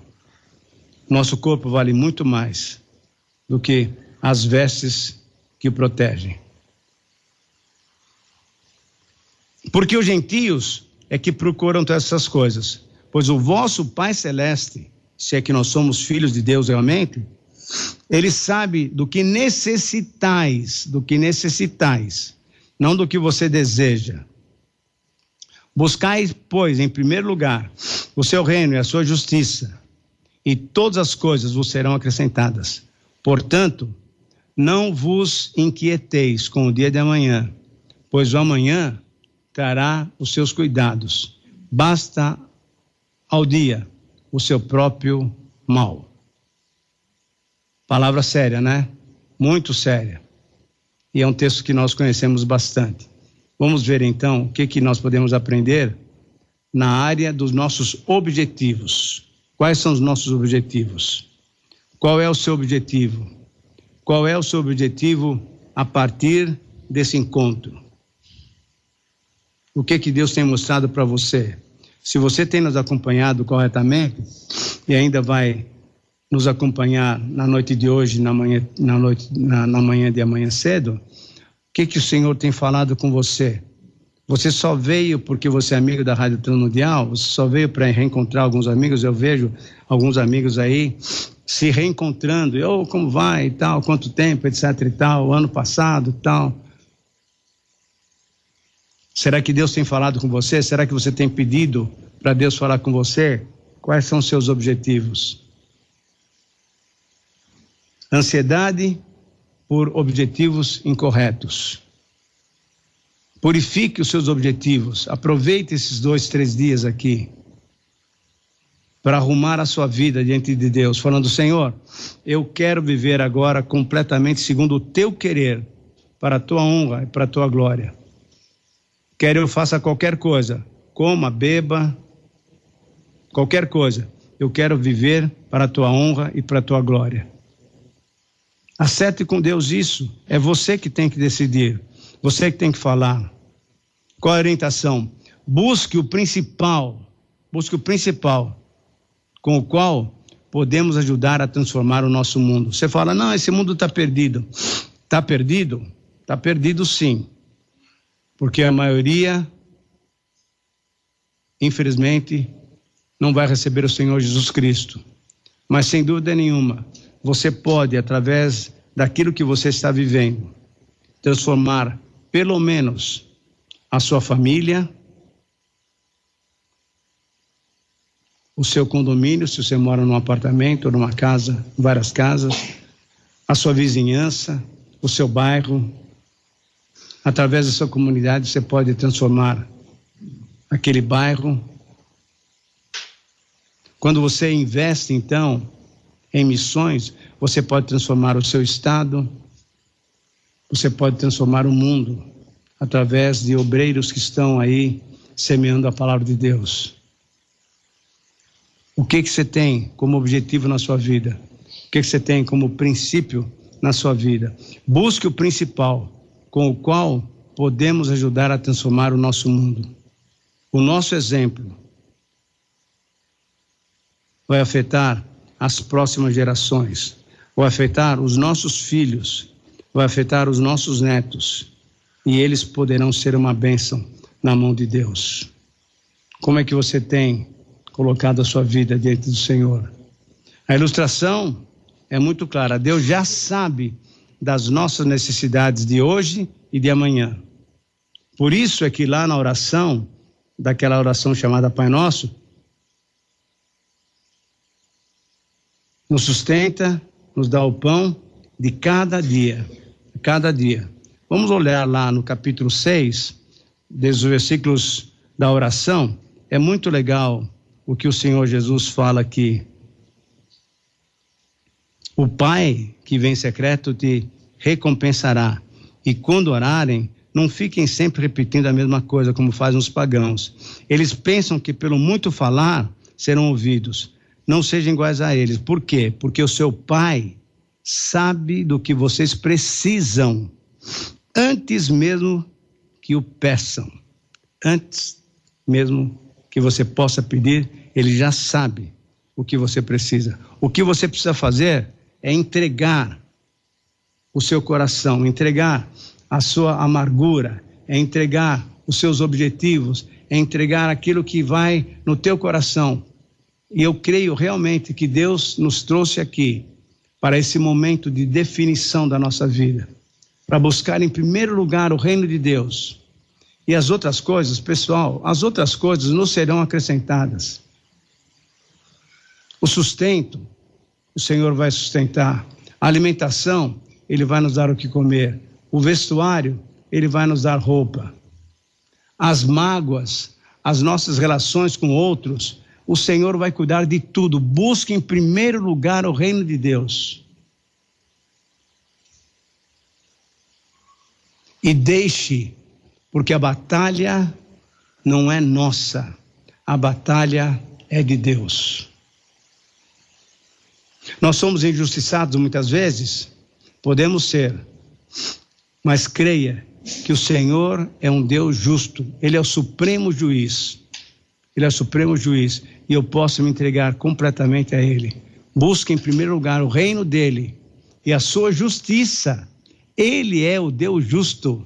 Nosso corpo vale muito mais do que as vestes que o protegem. Porque os gentios é que procuram todas essas coisas. Pois o vosso Pai Celeste, se é que nós somos filhos de Deus realmente, ele sabe do que necessitais, do que necessitais, não do que você deseja. Buscai, pois, em primeiro lugar, o seu reino e a sua justiça, e todas as coisas vos serão acrescentadas. Portanto, não vos inquieteis com o dia de amanhã, pois o amanhã trará os seus cuidados. Basta ao dia o seu próprio mal. Palavra séria, né? Muito séria. E é um texto que nós conhecemos bastante. Vamos ver então o que, que nós podemos aprender na área dos nossos objetivos. Quais são os nossos objetivos? Qual é o seu objetivo? Qual é o seu objetivo a partir desse encontro? O que que Deus tem mostrado para você. Se você tem nos acompanhado corretamente e ainda vai nos acompanhar na noite de hoje, na manhã, na noite, na, na manhã de amanhã cedo, o que que o Senhor tem falado com você? Você só veio porque você é amigo da Rádio Transmundial? Você só veio para reencontrar alguns amigos? Eu vejo alguns amigos aí se reencontrando. Eu, oh, como vai e tal, quanto tempo, etc e tal, ano passado tal. Será que Deus tem falado com você? Será que você tem pedido para Deus falar com você? Quais são seus objetivos? Ansiedade por objetivos incorretos. Purifique os seus objetivos. Aproveite esses dois, três dias aqui para arrumar a sua vida diante de Deus, falando: Senhor, eu quero viver agora completamente segundo o teu querer, para a tua honra e para a tua glória. Quer eu faça qualquer coisa, coma, beba, qualquer coisa, eu quero viver para a tua honra e para a tua glória. Acerte com Deus isso. É você que tem que decidir. Você que tem que falar. Qual a orientação? Busque o principal. Busque o principal com o qual podemos ajudar a transformar o nosso mundo. Você fala, não, esse mundo está perdido. Está perdido? Está perdido sim. Porque a maioria, infelizmente, não vai receber o Senhor Jesus Cristo. Mas sem dúvida nenhuma, você pode, através daquilo que você está vivendo, transformar pelo menos a sua família, o seu condomínio, se você mora num apartamento ou numa casa, várias casas, a sua vizinhança, o seu bairro. Através da sua comunidade, você pode transformar aquele bairro. Quando você investe, então, em missões, você pode transformar o seu estado, você pode transformar o mundo através de obreiros que estão aí semeando a palavra de Deus. O que que você tem como objetivo na sua vida? O que que você tem como princípio na sua vida? Busque o principal, com o qual podemos ajudar a transformar o nosso mundo. O nosso exemplo vai afetar as próximas gerações, vai afetar os nossos filhos, vai afetar os nossos netos, e eles poderão ser uma bênção na mão de Deus. Como é que você tem colocado a sua vida diante do Senhor. A ilustração é muito clara. Deus já sabe das nossas necessidades de hoje e de amanhã. Por isso é que lá na oração, daquela oração chamada Pai Nosso, nos sustenta, nos dá o pão de cada dia, cada dia. Vamos olhar lá no capítulo 6, desde os versículos da oração, é muito legal o que o Senhor Jesus fala aqui. O Pai que vem secreto te recompensará. E quando orarem, não fiquem sempre repetindo a mesma coisa como fazem os pagãos. Eles pensam que pelo muito falar serão ouvidos. Não sejam iguais a eles. Por quê? Porque o seu Pai sabe do que vocês precisam antes mesmo que o peçam. Antes mesmo que você possa pedir, ele já sabe o que você precisa. O que você precisa fazer é entregar o seu coração, entregar a sua amargura, é entregar os seus objetivos, é entregar aquilo que vai no teu coração. E eu creio realmente que Deus nos trouxe aqui para esse momento de definição da nossa vida, para buscar em primeiro lugar o reino de Deus e as outras coisas, pessoal, as outras coisas não serão acrescentadas. O sustento, o Senhor vai sustentar. A alimentação, Ele vai nos dar o que comer. O vestuário, Ele vai nos dar roupa. As mágoas, as nossas relações com outros, o Senhor vai cuidar de tudo. Busque em primeiro lugar o reino de Deus. E deixe porque a batalha não é nossa, a batalha é de Deus. Nós somos injustiçados muitas vezes, podemos ser, mas creia que o Senhor é um Deus justo, Ele é o supremo juiz. Ele é o supremo juiz e eu posso me entregar completamente a Ele. Busque em primeiro lugar o reino dele e a sua justiça. Ele é o Deus justo.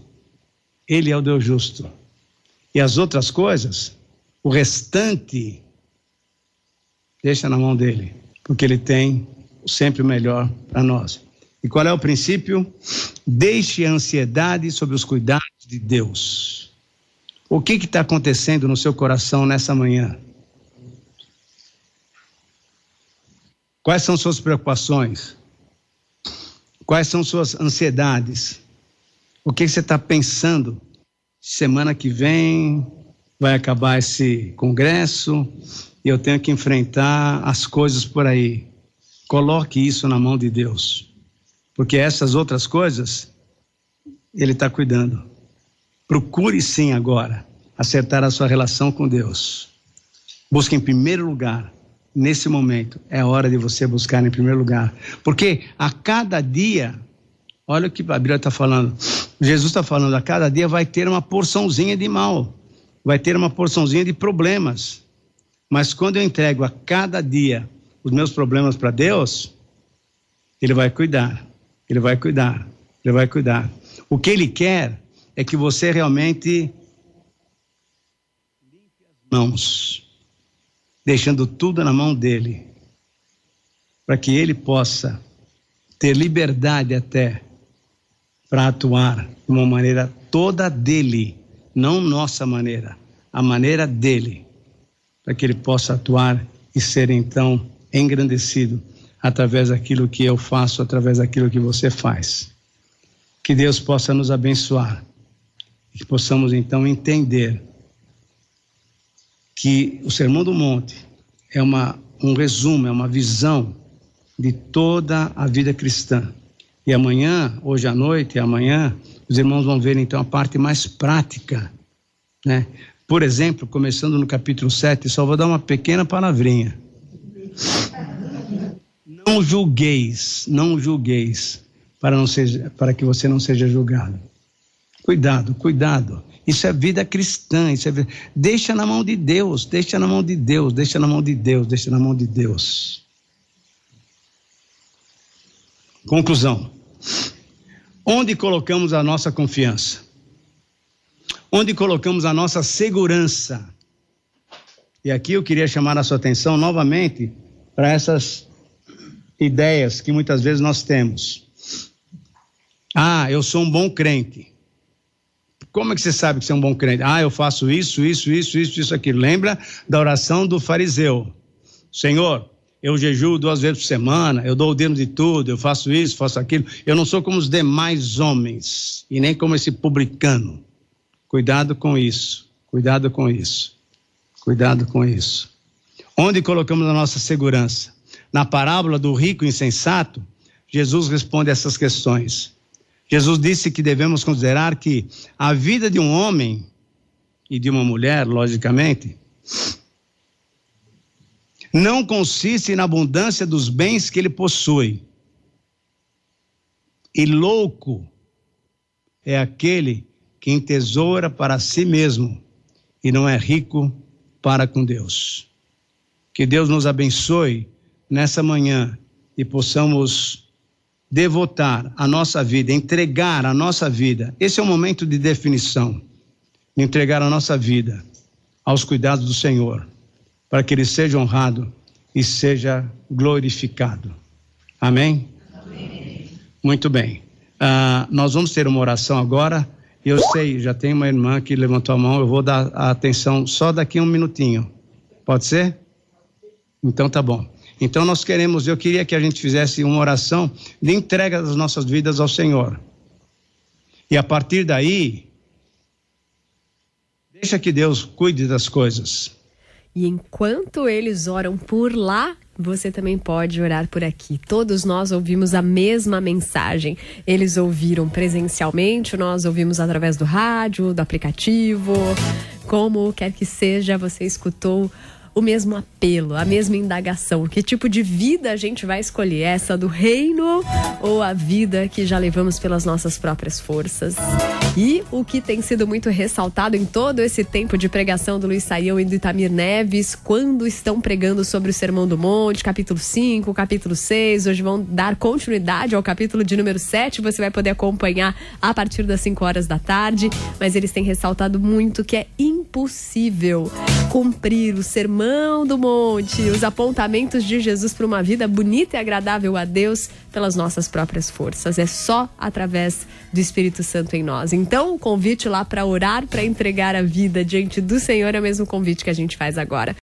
Ele é o Deus justo. E as outras coisas, o restante, deixa na mão dele, porque ele tem sempre o melhor para nós. E qual é o princípio? Deixe a ansiedade sobre os cuidados de Deus. O que está acontecendo no seu coração nessa manhã? Quais são suas preocupações? Quais são suas ansiedades? O que você está pensando? Semana que vem vai acabar esse congresso e eu tenho que enfrentar as coisas por aí. Coloque isso na mão de Deus, porque essas outras coisas Ele está cuidando. Procure sim agora acertar a sua relação com Deus. Busque em primeiro lugar nesse momento, é hora de você buscar em primeiro lugar. Porque a cada dia, olha o que a Bíblia está falando. Jesus está falando, a cada dia vai ter uma porçãozinha de mal, vai ter uma porçãozinha de problemas. Mas quando eu entrego a cada dia os meus problemas para Deus, Ele vai cuidar, Ele vai cuidar, Ele vai cuidar. O que Ele quer é que você realmente limpe as mãos deixando tudo na mão dele, para que ele possa ter liberdade até para atuar de uma maneira toda dele, não nossa maneira, a maneira dele, para que ele possa atuar e ser então engrandecido através daquilo que eu faço, através daquilo que você faz. Que Deus possa nos abençoar que possamos então entender que o Sermão do Monte é uma, um resumo, é uma visão de toda a vida cristã. E amanhã, hoje à noite e amanhã, os irmãos vão ver então a parte mais prática, né? Por exemplo, começando no capítulo 7, só vou dar uma pequena palavrinha. Não julgueis, não julgueis, para, não seja, para que você não seja julgado. Cuidado, cuidado. Isso é vida cristã. Isso é vida... Deixa na mão de Deus, deixa na mão de Deus, deixa na mão de Deus, deixa na mão de Deus. Conclusão. Onde colocamos a nossa confiança? Onde colocamos a nossa segurança? E aqui eu queria chamar a sua atenção novamente para essas ideias que muitas vezes nós temos. Ah, eu sou um bom crente. Como é que você sabe que você é um bom crente? Ah, eu faço isso, isso, isso, isso, isso, aquilo. Lembra da oração do fariseu? Senhor, eu jejuo duas vezes por semana, eu dou o dedo de tudo, eu faço isso, faço aquilo. Eu não sou como os demais homens e nem como esse publicano. Cuidado com isso, cuidado com isso, cuidado com isso. Onde colocamos a nossa segurança? Na parábola do rico insensato, Jesus responde essas questões. Jesus disse que devemos considerar que a vida de um homem e de uma mulher, logicamente, não consiste na abundância dos bens que ele possui. E louco é aquele que entesoura para si mesmo e não é rico para com Deus. Que Deus nos abençoe nessa manhã e possamos devotar a nossa vida, entregar a nossa vida. Esse é o momento de definição. De entregar a nossa vida aos cuidados do Senhor, para que Ele seja honrado e seja glorificado. Amém? Amém. Muito bem. Uh, nós vamos ter uma oração agora. Eu sei, já tem uma irmã que levantou a mão, eu vou dar a atenção só daqui a um minutinho. Pode ser? Então tá bom. Então nós queremos, eu queria que a gente fizesse uma oração de entrega das nossas vidas ao Senhor. E a partir daí, deixa que Deus cuide das coisas. E enquanto eles oram por lá, você também pode orar por aqui. Todos nós ouvimos a mesma mensagem. Eles ouviram presencialmente, nós ouvimos através do rádio, do aplicativo. Como quer que seja, você escutou o mesmo apelo, a mesma indagação. Que tipo de vida a gente vai escolher? Essa do reino ou a vida que já levamos pelas nossas próprias forças? E o que tem sido muito ressaltado em todo esse tempo de pregação do Luiz Saião e do Itamir Neves, quando estão pregando sobre o Sermão do Monte, capítulo 5, capítulo 6, hoje vão dar continuidade ao capítulo de número 7, você vai poder acompanhar a partir das 5 horas da tarde, mas eles têm ressaltado muito que é impossível cumprir o sermão Sermão do Monte, os apontamentos de Jesus para uma vida bonita e agradável a Deus pelas nossas próprias forças. É só através do Espírito Santo em nós. Então, o convite lá para orar, para entregar a vida diante do Senhor é o mesmo convite que a gente faz agora.